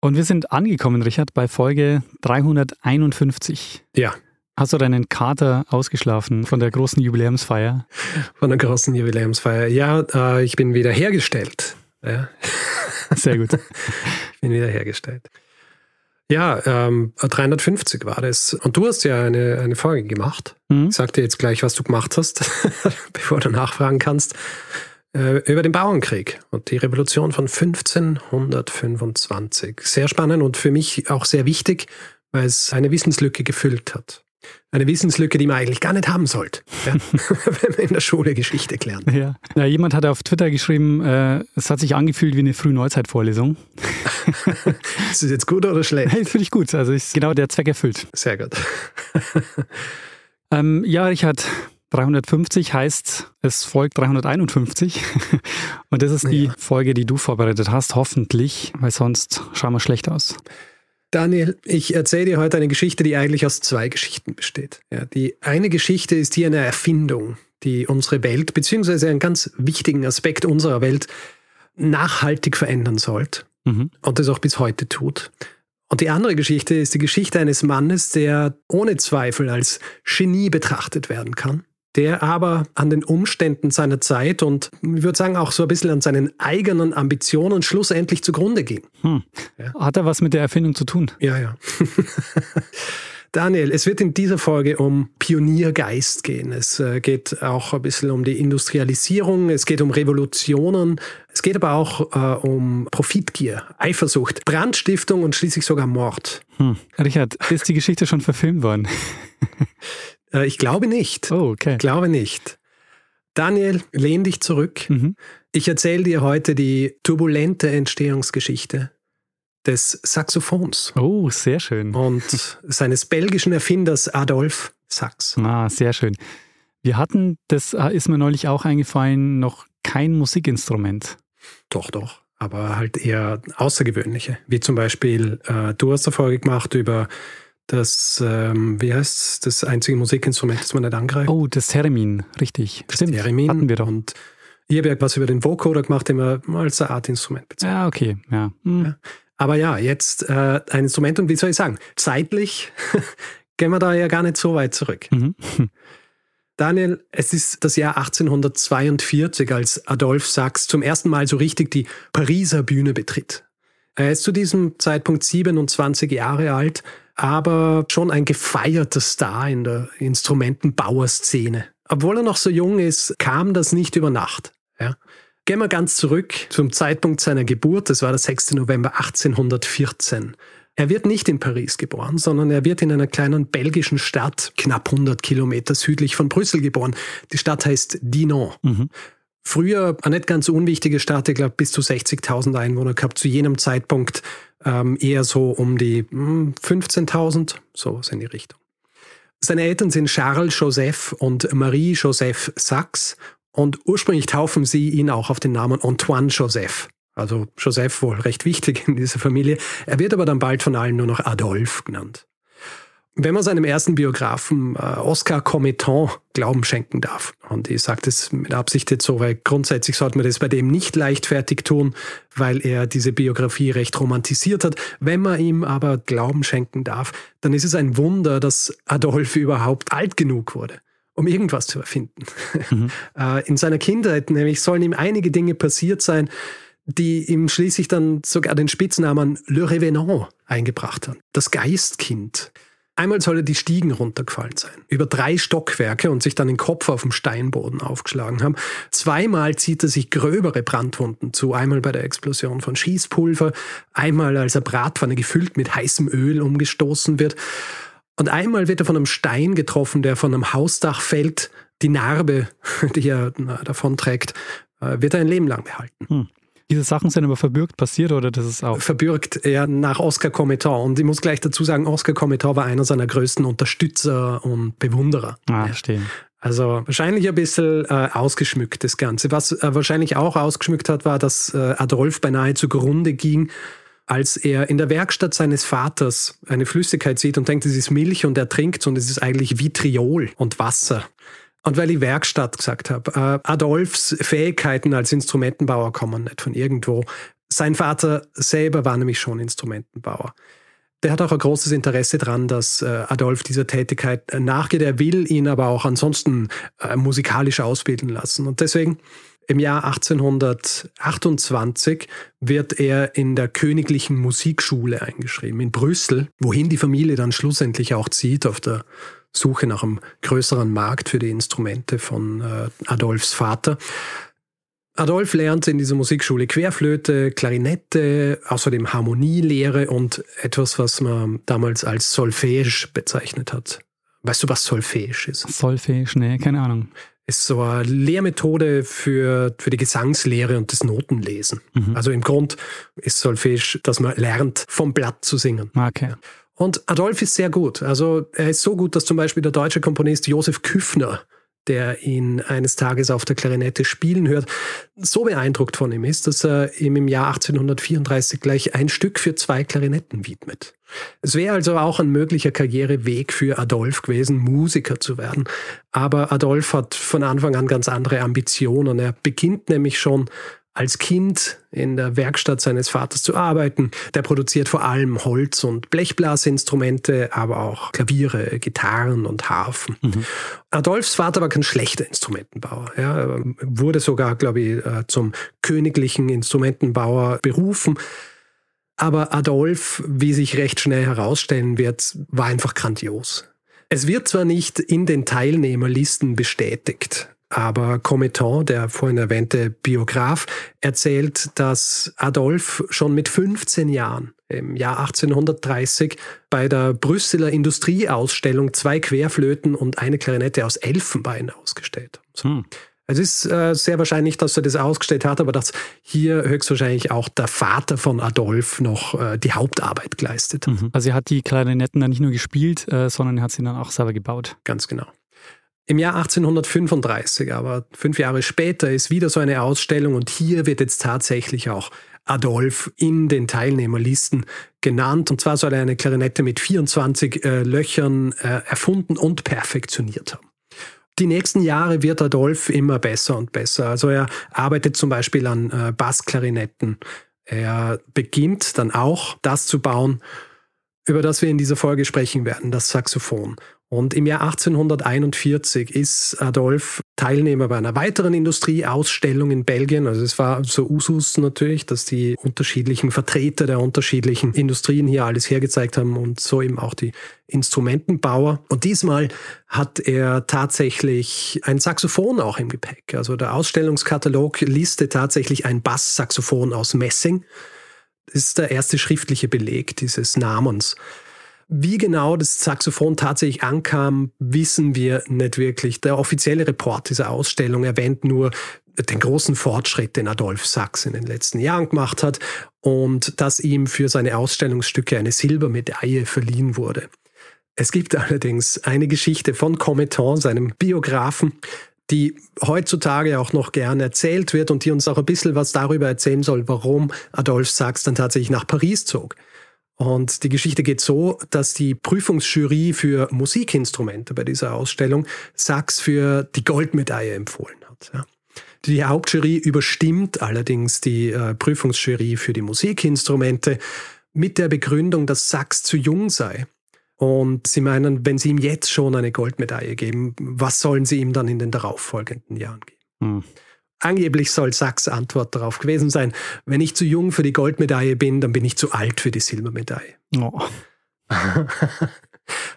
Und wir sind angekommen, Richard, bei Folge 351. Ja. Hast du deinen Kater ausgeschlafen von der großen Jubiläumsfeier? Von der großen Jubiläumsfeier. Ja, äh, ich bin wieder hergestellt. Ja. Sehr gut. ich bin wieder hergestellt. Ja, ähm, 350 war das. Und du hast ja eine, eine Folge gemacht. Mhm. Ich sag dir jetzt gleich, was du gemacht hast, bevor du nachfragen kannst. Äh, über den Bauernkrieg und die Revolution von 1525. Sehr spannend und für mich auch sehr wichtig, weil es eine Wissenslücke gefüllt hat. Eine Wissenslücke, die man eigentlich gar nicht haben sollte, ja? wenn man in der Schule Geschichte lernt. Ja. ja. jemand hat auf Twitter geschrieben, äh, es hat sich angefühlt wie eine Frühneuzeit-Vorlesung. ist das jetzt gut oder schlecht? Hey, finde ich gut. Also ist genau der Zweck erfüllt. Sehr gut. ähm, ja, Richard, 350 heißt, es folgt 351. Und das ist die ja. Folge, die du vorbereitet hast, hoffentlich, weil sonst schauen wir schlecht aus. Daniel, ich erzähle dir heute eine Geschichte, die eigentlich aus zwei Geschichten besteht. Ja, die eine Geschichte ist hier eine Erfindung, die unsere Welt, beziehungsweise einen ganz wichtigen Aspekt unserer Welt, nachhaltig verändern sollte mhm. und das auch bis heute tut. Und die andere Geschichte ist die Geschichte eines Mannes, der ohne Zweifel als Genie betrachtet werden kann der aber an den Umständen seiner Zeit und ich würde sagen auch so ein bisschen an seinen eigenen Ambitionen schlussendlich zugrunde ging. Hm. Ja. Hat er was mit der Erfindung zu tun? Ja, ja. Daniel, es wird in dieser Folge um Pioniergeist gehen. Es äh, geht auch ein bisschen um die Industrialisierung, es geht um Revolutionen, es geht aber auch äh, um Profitgier, Eifersucht, Brandstiftung und schließlich sogar Mord. Hm. Richard, ist die Geschichte schon verfilmt worden? Äh, ich glaube nicht. Oh, okay. Ich glaube nicht. Daniel, lehn dich zurück. Mhm. Ich erzähle dir heute die turbulente Entstehungsgeschichte des Saxophons. Oh, sehr schön. Und seines belgischen Erfinders Adolf Sax. Ah, sehr schön. Wir hatten, das ist mir neulich auch eingefallen, noch kein Musikinstrument. Doch, doch. Aber halt eher außergewöhnliche. Wie zum Beispiel, äh, du hast eine Folge gemacht über das, ähm, wie heißt das einzige Musikinstrument, das man nicht angreift? Oh, das Theremin, richtig. Das Stimmt, Theremin. Hatten wir doch. Und ich habe ja was über den Vocoder gemacht, den wir als eine Art Instrument bezeichnen. Ja, okay, ja. Hm. ja. Aber ja, jetzt äh, ein Instrument und wie soll ich sagen, zeitlich gehen wir da ja gar nicht so weit zurück. Mhm. Daniel, es ist das Jahr 1842, als Adolf Sachs zum ersten Mal so richtig die Pariser Bühne betritt. Er ist zu diesem Zeitpunkt 27 Jahre alt aber schon ein gefeierter Star in der Instrumentenbauerszene. Obwohl er noch so jung ist, kam das nicht über Nacht. Ja. Gehen wir ganz zurück zum Zeitpunkt seiner Geburt, das war der 6. November 1814. Er wird nicht in Paris geboren, sondern er wird in einer kleinen belgischen Stadt, knapp 100 Kilometer südlich von Brüssel geboren. Die Stadt heißt Dinan. Mhm. Früher eine nicht ganz unwichtige Stadt, ich glaube bis zu 60.000 Einwohner gehabt, zu jenem Zeitpunkt ähm, eher so um die 15.000, hm, sowas in die Richtung. Seine Eltern sind Charles Joseph und Marie Joseph Sachs und ursprünglich taufen sie ihn auch auf den Namen Antoine Joseph. Also Joseph wohl recht wichtig in dieser Familie. Er wird aber dann bald von allen nur noch Adolphe genannt wenn man seinem ersten Biografen äh, Oscar Cometon Glauben schenken darf. Und ich sage das mit Absicht jetzt so, weil grundsätzlich sollte man das bei dem nicht leichtfertig tun, weil er diese Biografie recht romantisiert hat. Wenn man ihm aber Glauben schenken darf, dann ist es ein Wunder, dass Adolf überhaupt alt genug wurde um irgendwas zu erfinden. Mhm. Äh, in seiner Kindheit nämlich sollen ihm einige Dinge passiert sein, die ihm schließlich dann sogar den Spitznamen Le Revenant eingebracht haben. Das Geistkind. Einmal soll er die Stiegen runtergefallen sein, über drei Stockwerke und sich dann den Kopf auf dem Steinboden aufgeschlagen haben. Zweimal zieht er sich gröbere Brandwunden zu, einmal bei der Explosion von Schießpulver, einmal als er Bratpfanne gefüllt mit heißem Öl umgestoßen wird. Und einmal wird er von einem Stein getroffen, der von einem Hausdach fällt. Die Narbe, die er davon trägt, äh, wird er ein Leben lang behalten. Hm. Diese Sachen sind aber verbürgt passiert oder das ist auch? Verbürgt, ja, nach Oscar Cometon. Und ich muss gleich dazu sagen, Oscar Cometon war einer seiner größten Unterstützer und Bewunderer. Ah, verstehe. Also wahrscheinlich ein bisschen äh, ausgeschmückt, das Ganze. Was äh, wahrscheinlich auch ausgeschmückt hat, war, dass äh, Adolf beinahe zugrunde ging, als er in der Werkstatt seines Vaters eine Flüssigkeit sieht und denkt, es ist Milch und er trinkt und es ist eigentlich Vitriol und Wasser. Und weil ich Werkstatt gesagt habe, äh, Adolfs Fähigkeiten als Instrumentenbauer kommen nicht von irgendwo. Sein Vater selber war nämlich schon Instrumentenbauer. Der hat auch ein großes Interesse daran, dass äh, Adolf dieser Tätigkeit äh, nachgeht. Er will ihn aber auch ansonsten musikalisch ausbilden lassen. Und deswegen im Jahr 1828 wird er in der Königlichen Musikschule eingeschrieben in Brüssel, wohin die Familie dann schlussendlich auch zieht auf der Suche nach einem größeren Markt für die Instrumente von Adolfs Vater. Adolf lernt in dieser Musikschule Querflöte, Klarinette, außerdem Harmonielehre und etwas, was man damals als Solfège bezeichnet hat. Weißt du, was Solfège ist? Solfège, nee, keine Ahnung. Ist so eine Lehrmethode für, für die Gesangslehre und das Notenlesen. Mhm. Also im Grund ist Solfège, dass man lernt, vom Blatt zu singen. Okay. Und Adolf ist sehr gut. Also er ist so gut, dass zum Beispiel der deutsche Komponist Josef Küffner der ihn eines Tages auf der Klarinette spielen hört, so beeindruckt von ihm ist, dass er ihm im Jahr 1834 gleich ein Stück für zwei Klarinetten widmet. Es wäre also auch ein möglicher Karriereweg für Adolf gewesen, Musiker zu werden. Aber Adolf hat von Anfang an ganz andere Ambitionen. Er beginnt nämlich schon als Kind in der Werkstatt seines Vaters zu arbeiten. Der produziert vor allem Holz- und Blechblasinstrumente, aber auch Klaviere, Gitarren und Harfen. Mhm. Adolfs Vater war kein schlechter Instrumentenbauer. Er wurde sogar, glaube ich, äh, zum königlichen Instrumentenbauer berufen. Aber Adolf, wie sich recht schnell herausstellen wird, war einfach grandios. Es wird zwar nicht in den Teilnehmerlisten bestätigt, aber Cometon, der vorhin erwähnte Biograf, erzählt, dass Adolf schon mit 15 Jahren im Jahr 1830 bei der Brüsseler Industrieausstellung zwei Querflöten und eine Klarinette aus Elfenbein ausgestellt hat. Hm. Es ist äh, sehr wahrscheinlich, dass er das ausgestellt hat, aber dass hier höchstwahrscheinlich auch der Vater von Adolf noch äh, die Hauptarbeit geleistet hat. Mhm. Also er hat die Klarinetten dann nicht nur gespielt, äh, sondern er hat sie dann auch selber gebaut. Ganz genau. Im Jahr 1835, aber fünf Jahre später, ist wieder so eine Ausstellung und hier wird jetzt tatsächlich auch Adolf in den Teilnehmerlisten genannt. Und zwar soll er eine Klarinette mit 24 äh, Löchern äh, erfunden und perfektioniert haben. Die nächsten Jahre wird Adolf immer besser und besser. Also er arbeitet zum Beispiel an äh, Bassklarinetten. Er beginnt dann auch das zu bauen, über das wir in dieser Folge sprechen werden, das Saxophon. Und im Jahr 1841 ist Adolf Teilnehmer bei einer weiteren Industrieausstellung in Belgien. Also es war so Usus natürlich, dass die unterschiedlichen Vertreter der unterschiedlichen Industrien hier alles hergezeigt haben und so eben auch die Instrumentenbauer. Und diesmal hat er tatsächlich ein Saxophon auch im Gepäck. Also der Ausstellungskatalog listet tatsächlich ein Basssaxophon aus Messing. Das ist der erste schriftliche Beleg dieses Namens. Wie genau das Saxophon tatsächlich ankam, wissen wir nicht wirklich. Der offizielle Report dieser Ausstellung erwähnt nur den großen Fortschritt, den Adolf Sachs in den letzten Jahren gemacht hat und dass ihm für seine Ausstellungsstücke eine Silbermedaille verliehen wurde. Es gibt allerdings eine Geschichte von Cometon, seinem Biografen, die heutzutage auch noch gern erzählt wird und die uns auch ein bisschen was darüber erzählen soll, warum Adolf Sachs dann tatsächlich nach Paris zog. Und die Geschichte geht so, dass die Prüfungsjury für Musikinstrumente bei dieser Ausstellung Sachs für die Goldmedaille empfohlen hat. Die Hauptjury überstimmt allerdings die äh, Prüfungsjury für die Musikinstrumente mit der Begründung, dass Sachs zu jung sei. Und sie meinen, wenn sie ihm jetzt schon eine Goldmedaille geben, was sollen sie ihm dann in den darauffolgenden Jahren geben? Hm. Angeblich soll Sachs Antwort darauf gewesen sein, wenn ich zu jung für die Goldmedaille bin, dann bin ich zu alt für die Silbermedaille. Oh.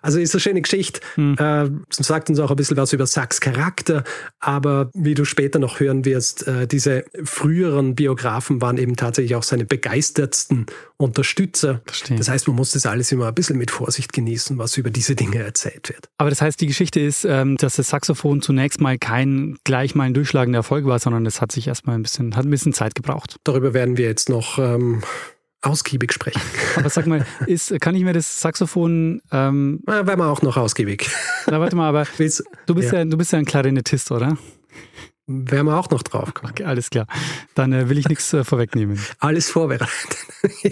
Also ist eine schöne Geschichte. Mhm. Äh, sagt uns auch ein bisschen was über Sachs Charakter, aber wie du später noch hören wirst, äh, diese früheren Biografen waren eben tatsächlich auch seine begeistertsten Unterstützer. Verstehen. Das heißt, man muss das alles immer ein bisschen mit Vorsicht genießen, was über diese Dinge erzählt wird. Aber das heißt, die Geschichte ist, ähm, dass das Saxophon zunächst mal kein gleich mal ein durchschlagender Erfolg war, sondern es hat sich erstmal ein bisschen, hat ein bisschen Zeit gebraucht. Darüber werden wir jetzt noch ähm, ausgiebig sprechen. Aber sag mal, ist, kann ich mir das Saxophon. Ähm, Na, werden wir auch noch ausgiebig. Na, warte mal, aber du bist ja. ja, du bist ja ein Klarinettist, oder? Werden wir auch noch drauf kommen. Okay, alles klar. Dann äh, will ich nichts äh, vorwegnehmen. Alles vorbereitet. ja.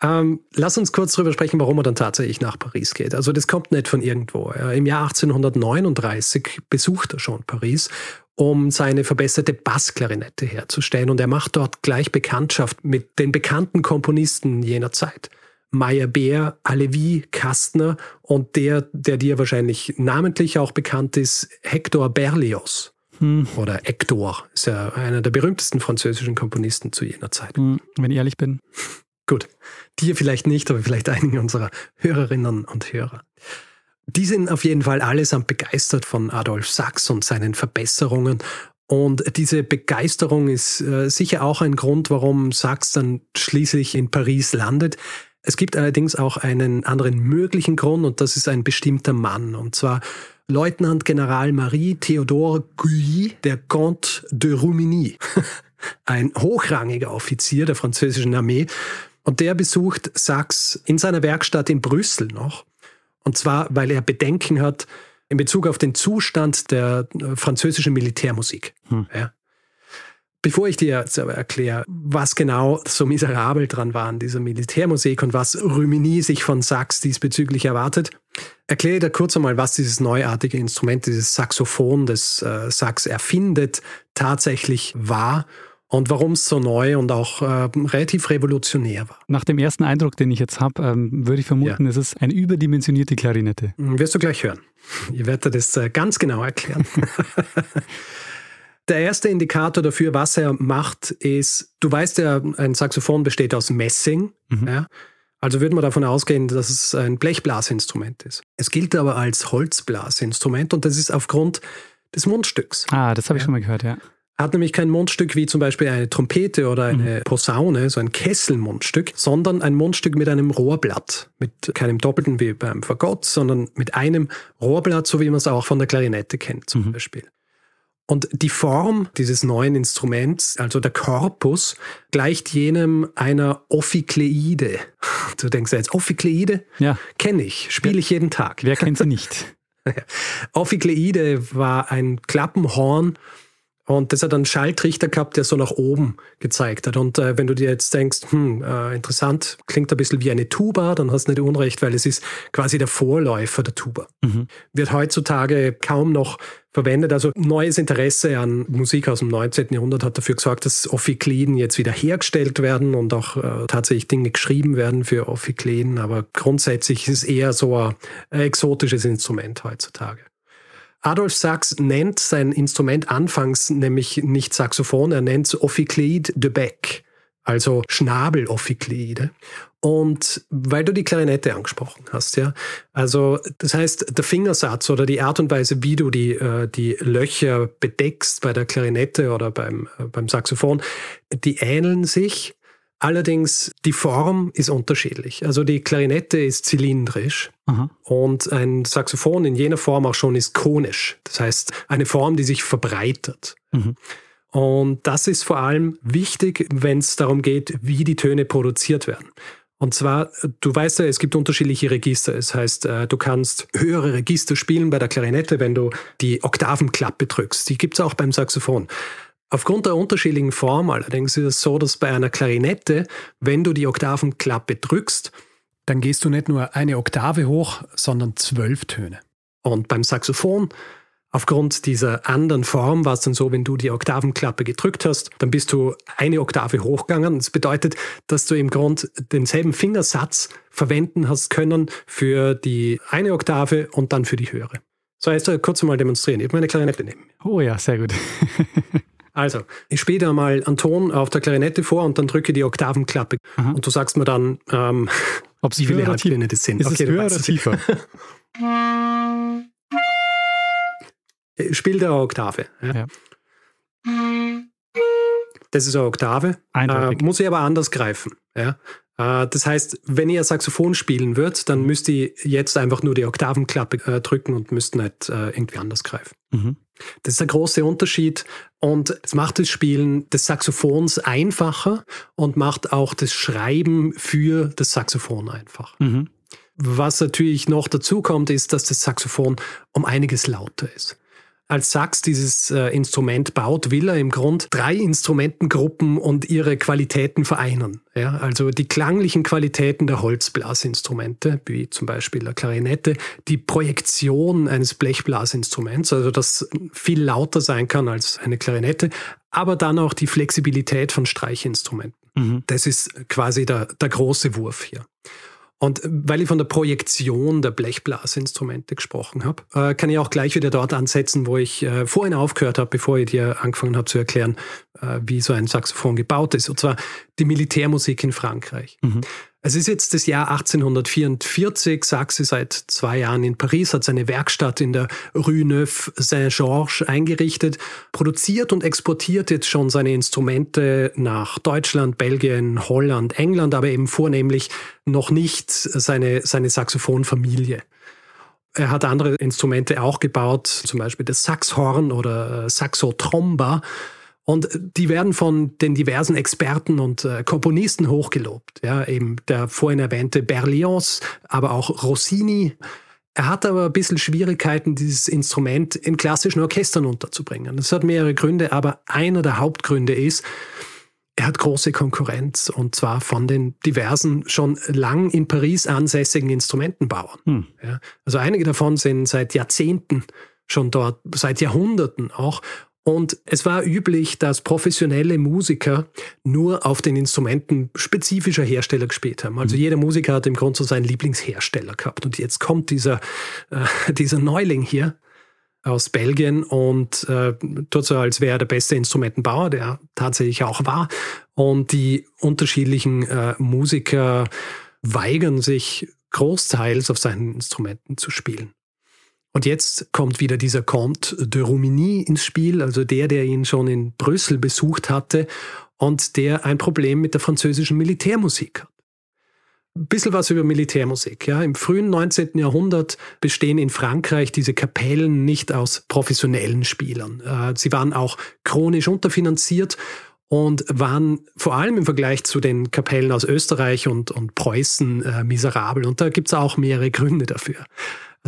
Ähm, lass uns kurz darüber sprechen, warum er dann tatsächlich nach Paris geht. Also das kommt nicht von irgendwo. Im Jahr 1839 besucht er schon Paris um seine verbesserte Bassklarinette herzustellen. Und er macht dort gleich Bekanntschaft mit den bekannten Komponisten jener Zeit. Meyerbeer, Alevi, Kastner und der, der dir wahrscheinlich namentlich auch bekannt ist, Hector Berlioz. Hm. Oder Hector, ist ja einer der berühmtesten französischen Komponisten zu jener Zeit. Hm, wenn ich ehrlich bin. Gut, dir vielleicht nicht, aber vielleicht einigen unserer Hörerinnen und Hörer. Die sind auf jeden Fall allesamt begeistert von Adolf Sachs und seinen Verbesserungen. Und diese Begeisterung ist äh, sicher auch ein Grund, warum Sachs dann schließlich in Paris landet. Es gibt allerdings auch einen anderen möglichen Grund und das ist ein bestimmter Mann. Und zwar Leutnant General Marie Theodore Gully, der Comte de Rumigny. ein hochrangiger Offizier der französischen Armee. Und der besucht Sachs in seiner Werkstatt in Brüssel noch. Und zwar, weil er Bedenken hat in Bezug auf den Zustand der äh, französischen Militärmusik. Hm. Ja. Bevor ich dir jetzt aber erkläre, was genau so miserabel dran war an dieser Militärmusik und was Rumini sich von Sax diesbezüglich erwartet, erkläre ich dir kurz einmal, was dieses neuartige Instrument, dieses Saxophon, das äh, Sax erfindet, tatsächlich war und warum es so neu und auch äh, relativ revolutionär war. Nach dem ersten Eindruck, den ich jetzt habe, ähm, würde ich vermuten, ja. es ist eine überdimensionierte Klarinette. Hm, wirst du gleich hören. Ich werde dir das äh, ganz genau erklären. Der erste Indikator dafür, was er macht, ist, du weißt ja, ein Saxophon besteht aus Messing. Mhm. Ja? Also würde man davon ausgehen, dass es ein Blechblasinstrument ist. Es gilt aber als Holzblasinstrument und das ist aufgrund des Mundstücks. Ah, das habe ich ja? schon mal gehört, ja hat nämlich kein Mundstück wie zum Beispiel eine Trompete oder eine mhm. Posaune, so ein Kesselmundstück, sondern ein Mundstück mit einem Rohrblatt. Mit keinem doppelten wie beim Fagott, sondern mit einem Rohrblatt, so wie man es auch von der Klarinette kennt zum mhm. Beispiel. Und die Form dieses neuen Instruments, also der Korpus, gleicht jenem einer Ophikleide. Du denkst jetzt, Ophikleide? Ja. Kenne ich, spiele ich jeden Tag. Wer kennt sie nicht? Ophikleide war ein Klappenhorn, und das hat einen Schalltrichter gehabt, der so nach oben gezeigt hat. Und äh, wenn du dir jetzt denkst, hm, äh, interessant, klingt ein bisschen wie eine Tuba, dann hast du nicht Unrecht, weil es ist quasi der Vorläufer der Tuba. Mhm. Wird heutzutage kaum noch verwendet. Also neues Interesse an Musik aus dem 19. Jahrhundert hat dafür gesorgt, dass Ophikleiden jetzt wieder hergestellt werden und auch äh, tatsächlich Dinge geschrieben werden für Ophikleiden. Aber grundsätzlich ist es eher so ein exotisches Instrument heutzutage. Adolf Sachs nennt sein Instrument anfangs nämlich nicht Saxophon, er nennt es Ophicleide de Bec, also Schnabelophiklide. Und weil du die Klarinette angesprochen hast, ja, also das heißt, der Fingersatz oder die Art und Weise, wie du die, äh, die Löcher bedeckst bei der Klarinette oder beim, äh, beim Saxophon, die ähneln sich, Allerdings, die Form ist unterschiedlich. Also die Klarinette ist zylindrisch Aha. und ein Saxophon in jener Form auch schon ist konisch. Das heißt, eine Form, die sich verbreitert. Mhm. Und das ist vor allem wichtig, wenn es darum geht, wie die Töne produziert werden. Und zwar, du weißt ja, es gibt unterschiedliche Register. Das heißt, äh, du kannst höhere Register spielen bei der Klarinette, wenn du die Oktavenklappe drückst. Die gibt es auch beim Saxophon. Aufgrund der unterschiedlichen Form allerdings ist es so, dass bei einer Klarinette, wenn du die Oktavenklappe drückst, dann gehst du nicht nur eine Oktave hoch, sondern zwölf Töne. Und beim Saxophon, aufgrund dieser anderen Form, war es dann so, wenn du die Oktavenklappe gedrückt hast, dann bist du eine Oktave hochgegangen. Das bedeutet, dass du im Grund denselben Fingersatz verwenden hast können für die eine Oktave und dann für die höhere. So, jetzt kurz mal demonstrieren. Ich habe meine Klarinette nehmen. Oh ja, sehr gut. Also, ich spiele da mal einen Ton auf der Klarinette vor und dann drücke die Oktavenklappe. Aha. Und du sagst mir dann, ähm, Ob höher oder tiefer das sind. Ist okay, es höher oder tiefer? Spiel der Oktave. Ja. ja. Das ist eine Oktave. Äh, muss ich aber anders greifen. Ja. Äh, das heißt, wenn ihr Saxophon spielen würdet, dann müsst ihr jetzt einfach nur die Oktavenklappe äh, drücken und müsst nicht äh, irgendwie anders greifen. Mhm. Das ist der große Unterschied und es macht das Spielen des Saxophons einfacher und macht auch das Schreiben für das Saxophon einfach. Mhm. Was natürlich noch dazu kommt, ist, dass das Saxophon um einiges lauter ist als Sachs dieses äh, Instrument baut, will er im Grund drei Instrumentengruppen und ihre Qualitäten vereinen. Ja, also die klanglichen Qualitäten der Holzblasinstrumente, wie zum Beispiel der Klarinette, die Projektion eines Blechblasinstruments, also das viel lauter sein kann als eine Klarinette, aber dann auch die Flexibilität von Streichinstrumenten. Mhm. Das ist quasi der, der große Wurf hier. Und weil ich von der Projektion der Blechblasinstrumente gesprochen habe, äh, kann ich auch gleich wieder dort ansetzen, wo ich äh, vorhin aufgehört habe, bevor ich dir angefangen habe zu erklären, äh, wie so ein Saxophon gebaut ist. Und zwar die Militärmusik in Frankreich. Mhm. Es ist jetzt das Jahr 1844. Saxe seit zwei Jahren in Paris, hat seine Werkstatt in der Rue Neuf Saint-Georges eingerichtet, produziert und exportiert jetzt schon seine Instrumente nach Deutschland, Belgien, Holland, England, aber eben vornehmlich noch nicht seine, seine Saxophonfamilie. Er hat andere Instrumente auch gebaut, zum Beispiel das Saxhorn oder Saxotromba. Und die werden von den diversen Experten und äh, Komponisten hochgelobt. Ja, eben der vorhin erwähnte Berlioz, aber auch Rossini. Er hat aber ein bisschen Schwierigkeiten, dieses Instrument in klassischen Orchestern unterzubringen. Das hat mehrere Gründe, aber einer der Hauptgründe ist, er hat große Konkurrenz und zwar von den diversen schon lang in Paris ansässigen Instrumentenbauern. Hm. Ja, also einige davon sind seit Jahrzehnten schon dort, seit Jahrhunderten auch und es war üblich, dass professionelle Musiker nur auf den Instrumenten spezifischer Hersteller gespielt haben. Also mhm. jeder Musiker hat im Grunde so seinen Lieblingshersteller gehabt. Und jetzt kommt dieser, äh, dieser Neuling hier aus Belgien und äh, tut so, als wäre er der beste Instrumentenbauer, der tatsächlich auch war. Und die unterschiedlichen äh, Musiker weigern sich großteils auf seinen Instrumenten zu spielen. Und jetzt kommt wieder dieser Comte de Rumigny ins Spiel, also der, der ihn schon in Brüssel besucht hatte und der ein Problem mit der französischen Militärmusik hat. Ein was über Militärmusik. Ja. Im frühen 19. Jahrhundert bestehen in Frankreich diese Kapellen nicht aus professionellen Spielern. Äh, sie waren auch chronisch unterfinanziert und waren vor allem im Vergleich zu den Kapellen aus Österreich und, und Preußen äh, miserabel. Und da gibt es auch mehrere Gründe dafür.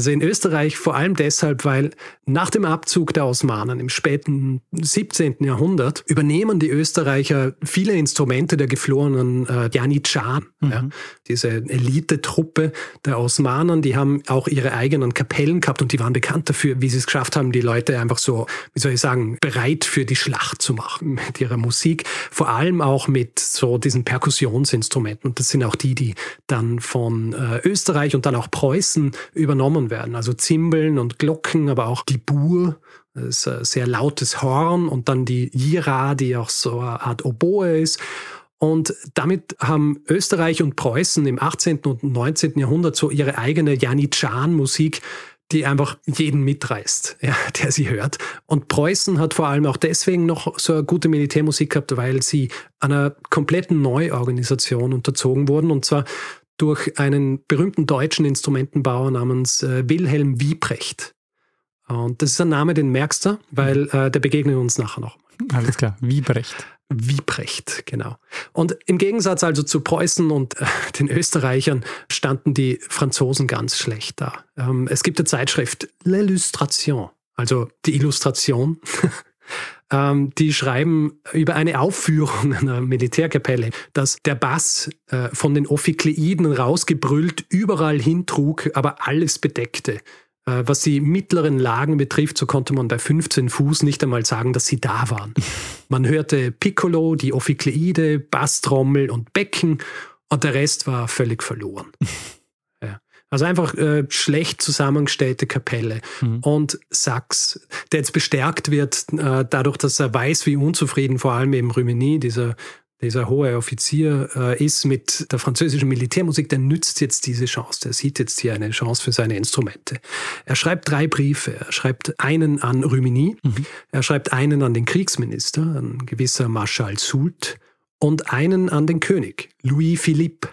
Also in Österreich vor allem deshalb, weil nach dem Abzug der Osmanen im späten 17. Jahrhundert übernehmen die Österreicher viele Instrumente der geflohenen äh, Janitscharen. Mhm. Ja. Diese Elite-Truppe der Osmanen, die haben auch ihre eigenen Kapellen gehabt und die waren bekannt dafür, wie sie es geschafft haben, die Leute einfach so, wie soll ich sagen, bereit für die Schlacht zu machen mit ihrer Musik. Vor allem auch mit so diesen Perkussionsinstrumenten. Und das sind auch die, die dann von äh, Österreich und dann auch Preußen übernommen werden. Also Zimbeln und Glocken, aber auch die Bur, das ist ein sehr lautes Horn und dann die Jira, die auch so eine Art Oboe ist. Und damit haben Österreich und Preußen im 18. und 19. Jahrhundert so ihre eigene Janitschan-Musik, die einfach jeden mitreißt, ja, der sie hört. Und Preußen hat vor allem auch deswegen noch so eine gute Militärmusik gehabt, weil sie einer kompletten Neuorganisation unterzogen wurden. Und zwar durch einen berühmten deutschen Instrumentenbauer namens äh, Wilhelm Wiebrecht. Und das ist ein Name, den merkst du, weil äh, der begegnet uns nachher noch. Alles klar, Wiebrecht. Wiebrecht, genau. Und im Gegensatz also zu Preußen und äh, den Österreichern standen die Franzosen ganz schlecht da. Ähm, es gibt eine Zeitschrift L'Illustration, also die Illustration. Ähm, die schreiben über eine Aufführung einer Militärkapelle, dass der Bass äh, von den Ophikleiden rausgebrüllt überall hintrug, aber alles bedeckte. Äh, was die mittleren Lagen betrifft, so konnte man bei 15 Fuß nicht einmal sagen, dass sie da waren. Man hörte Piccolo, die Ophikleide, Basstrommel und Becken und der Rest war völlig verloren. Also einfach äh, schlecht zusammengestellte Kapelle. Mhm. Und Sachs, der jetzt bestärkt wird, äh, dadurch, dass er weiß, wie unzufrieden vor allem eben Rümini, dieser dieser hohe Offizier äh, ist mit der französischen Militärmusik, der nützt jetzt diese Chance. Der sieht jetzt hier eine Chance für seine Instrumente. Er schreibt drei Briefe. Er schreibt einen an Rumini, mhm. er schreibt einen an den Kriegsminister, ein gewisser Marschall Soult, und einen an den König, Louis Philippe.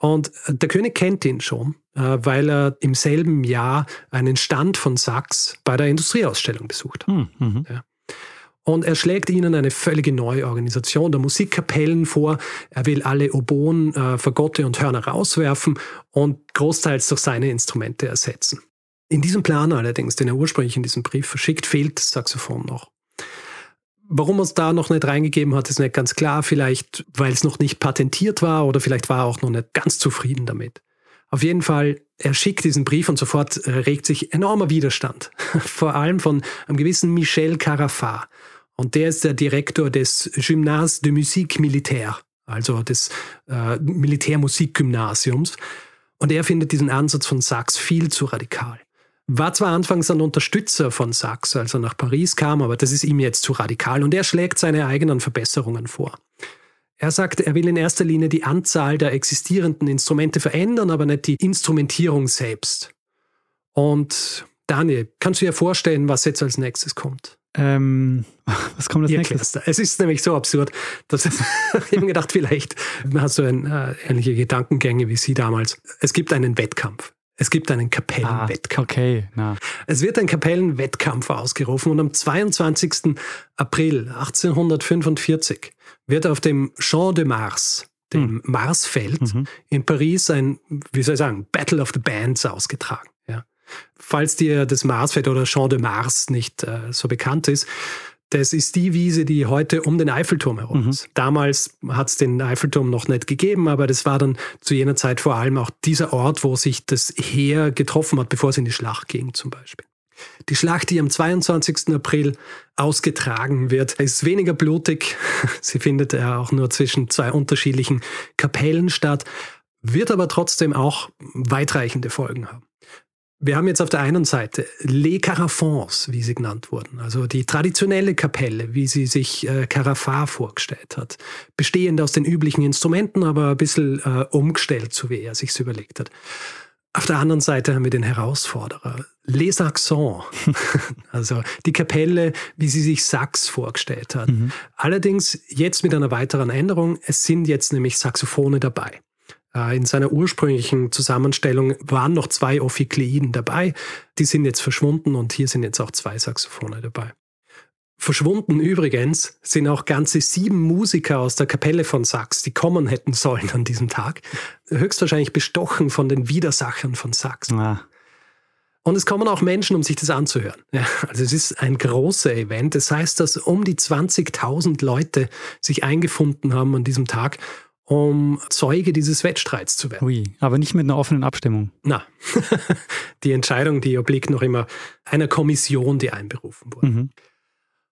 Und der König kennt ihn schon, äh, weil er im selben Jahr einen Stand von Sachs bei der Industrieausstellung besucht hat. Hm, mhm. Ja. Und er schlägt ihnen eine völlige neue Organisation der Musikkapellen vor. Er will alle Oboen, äh, Fagotte und Hörner rauswerfen und großteils durch seine Instrumente ersetzen. In diesem Plan allerdings, den er ursprünglich in diesem Brief verschickt, fehlt das Saxophon noch. Warum er es da noch nicht reingegeben hat, ist nicht ganz klar. Vielleicht, weil es noch nicht patentiert war oder vielleicht war er auch noch nicht ganz zufrieden damit. Auf jeden Fall, er schickt diesen Brief und sofort äh, regt sich enormer Widerstand. Vor allem von einem gewissen Michel Carafat. Und der ist der Direktor des Gymnase de Musique Militaire, also des äh, Militärmusikgymnasiums. Und er findet diesen Ansatz von Sachs viel zu radikal. War zwar anfangs ein Unterstützer von Sachs, als er nach Paris kam, aber das ist ihm jetzt zu radikal und er schlägt seine eigenen Verbesserungen vor. Er sagt, er will in erster Linie die Anzahl der existierenden Instrumente verändern, aber nicht die Instrumentierung selbst. Und Daniel, kannst du dir vorstellen, was jetzt als nächstes kommt? Ähm, was kommt als nächstes? Es ist nämlich so absurd, dass ich mir gedacht, vielleicht hast du ein, äh, ähnliche Gedankengänge wie sie damals. Es gibt einen Wettkampf. Es gibt einen Kapellenwettkampf. Ah, okay, na. Es wird ein Kapellenwettkampf ausgerufen und am 22. April 1845 wird auf dem Champ de Mars, dem hm. Marsfeld mhm. in Paris ein, wie soll ich sagen, Battle of the Bands ausgetragen. Ja. Falls dir das Marsfeld oder Champ de Mars nicht äh, so bekannt ist, das ist die Wiese, die heute um den Eiffelturm herum mhm. ist. Mhm. Damals hat es den Eiffelturm noch nicht gegeben, aber das war dann zu jener Zeit vor allem auch dieser Ort, wo sich das Heer getroffen hat, bevor es in die Schlacht ging zum Beispiel. Die Schlacht, die am 22. April ausgetragen wird, ist weniger blutig. Sie findet ja auch nur zwischen zwei unterschiedlichen Kapellen statt, wird aber trotzdem auch weitreichende Folgen haben. Wir haben jetzt auf der einen Seite Les Carafons, wie sie genannt wurden, also die traditionelle Kapelle, wie sie sich äh, Carafat vorgestellt hat, bestehend aus den üblichen Instrumenten, aber ein bisschen äh, umgestellt, so wie er sich überlegt hat. Auf der anderen Seite haben wir den Herausforderer, Les Saxons, also die Kapelle, wie sie sich Sax vorgestellt hat. Mhm. Allerdings jetzt mit einer weiteren Änderung, es sind jetzt nämlich Saxophone dabei. Äh, in seiner ursprünglichen Zusammenstellung waren noch zwei Ophikleiden dabei. Die sind jetzt verschwunden und hier sind jetzt auch zwei Saxophone dabei. Verschwunden übrigens sind auch ganze sieben Musiker aus der Kapelle von Sachs, die kommen hätten sollen an diesem Tag. Höchstwahrscheinlich bestochen von den Widersachern von Sachs. Ah. Und es kommen auch Menschen, um sich das anzuhören. Ja, also es ist ein großer Event. Das heißt, dass um die 20.000 Leute sich eingefunden haben an diesem Tag um Zeuge dieses Wettstreits zu werden. Ui, aber nicht mit einer offenen Abstimmung. Na, die Entscheidung, die obliegt noch immer einer Kommission, die einberufen wurde. Mhm.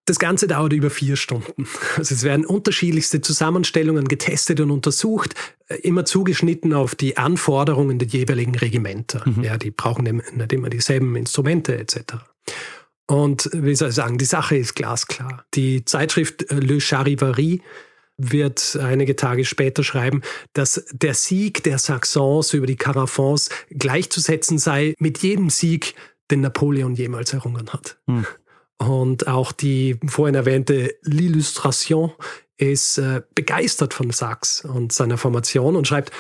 Das Ganze dauert über vier Stunden. Also es werden unterschiedlichste Zusammenstellungen getestet und untersucht, immer zugeschnitten auf die Anforderungen der jeweiligen Regimenter. Mhm. Ja, die brauchen nicht immer dieselben Instrumente etc. Und wie soll ich sagen, die Sache ist glasklar. Die Zeitschrift Le Charivari wird einige Tage später schreiben, dass der Sieg der Saxons über die Carafons gleichzusetzen sei mit jedem Sieg, den Napoleon jemals errungen hat. Hm. Und auch die vorhin erwähnte L'Illustration ist äh, begeistert von Sachs und seiner Formation und schreibt,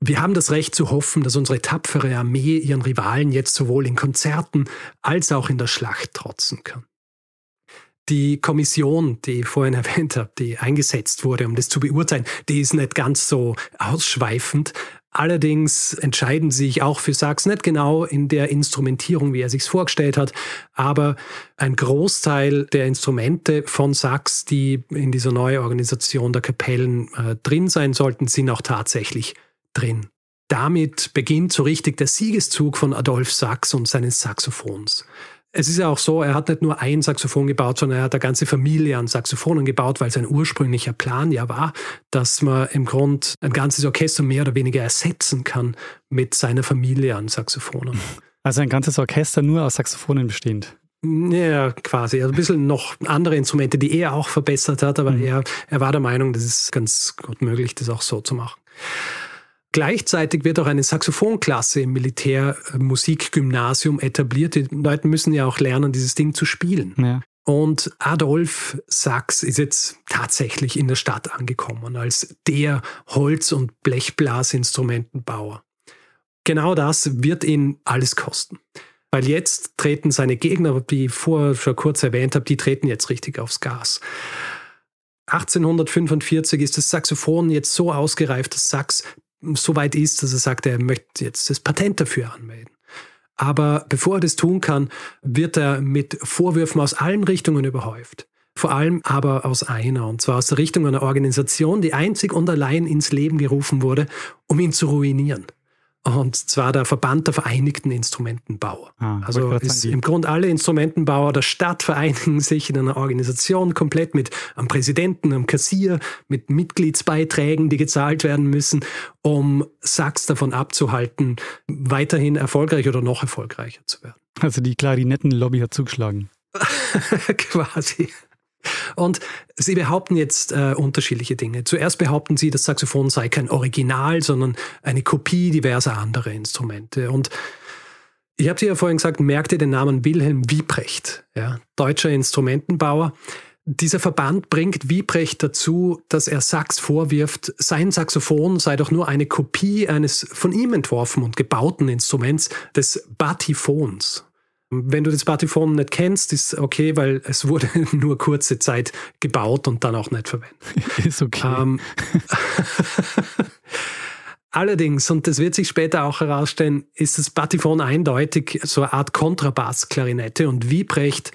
wir haben das Recht zu hoffen, dass unsere tapfere Armee ihren Rivalen jetzt sowohl in Konzerten als auch in der Schlacht trotzen kann. Die Kommission, die ich vorhin erwähnt habe, die eingesetzt wurde, um das zu beurteilen, die ist nicht ganz so ausschweifend. Allerdings entscheiden sie sich auch für Sachs nicht genau in der Instrumentierung, wie er sich vorgestellt hat, aber ein Großteil der Instrumente von Sachs, die in dieser neuen Organisation der Kapellen äh, drin sein sollten, sind auch tatsächlich drin. Damit beginnt so richtig der Siegeszug von Adolf Sachs und seines Saxophons. Es ist ja auch so, er hat nicht nur ein Saxophon gebaut, sondern er hat eine ganze Familie an Saxophonen gebaut, weil sein ursprünglicher Plan ja war, dass man im Grund ein ganzes Orchester mehr oder weniger ersetzen kann mit seiner Familie an Saxophonen. Also ein ganzes Orchester nur aus Saxophonen bestehend. Ja, quasi. Also ein bisschen noch andere Instrumente, die er auch verbessert hat, aber mhm. er, er war der Meinung, das ist ganz gut möglich, das auch so zu machen. Gleichzeitig wird auch eine Saxophonklasse im Militärmusikgymnasium etabliert. Die Leute müssen ja auch lernen, dieses Ding zu spielen. Ja. Und Adolf Sachs ist jetzt tatsächlich in der Stadt angekommen als der Holz- und Blechblasinstrumentenbauer. Genau das wird ihn alles kosten. Weil jetzt treten seine Gegner, wie ich vorher schon kurz erwähnt habe, die treten jetzt richtig aufs Gas. 1845 ist das Saxophon jetzt so ausgereift, dass Sachs so weit ist, dass er sagt, er möchte jetzt das Patent dafür anmelden. Aber bevor er das tun kann, wird er mit Vorwürfen aus allen Richtungen überhäuft. Vor allem aber aus einer, und zwar aus der Richtung einer Organisation, die einzig und allein ins Leben gerufen wurde, um ihn zu ruinieren. Und zwar der Verband der Vereinigten Instrumentenbauer. Ah, also ist im Grunde alle Instrumentenbauer der Stadt vereinigen sich in einer Organisation komplett mit einem Präsidenten, einem Kassier, mit Mitgliedsbeiträgen, die gezahlt werden müssen, um Sachs davon abzuhalten, weiterhin erfolgreich oder noch erfolgreicher zu werden. Also die Klarinettenlobby hat zugeschlagen. Quasi. Und sie behaupten jetzt äh, unterschiedliche Dinge. Zuerst behaupten sie, das Saxophon sei kein Original, sondern eine Kopie diverser anderer Instrumente. Und ich habe dir ja vorhin gesagt, merkte den Namen Wilhelm Wiebrecht, ja, deutscher Instrumentenbauer. Dieser Verband bringt Wiebrecht dazu, dass er Sachs vorwirft, sein Saxophon sei doch nur eine Kopie eines von ihm entworfen und gebauten Instruments des Batiphons. Wenn du das Partiphon nicht kennst, ist okay, weil es wurde nur kurze Zeit gebaut und dann auch nicht verwendet. Ist okay. Ähm, allerdings, und das wird sich später auch herausstellen, ist das Partiphon eindeutig so eine Art Kontrabass-Klarinette und Wiebrecht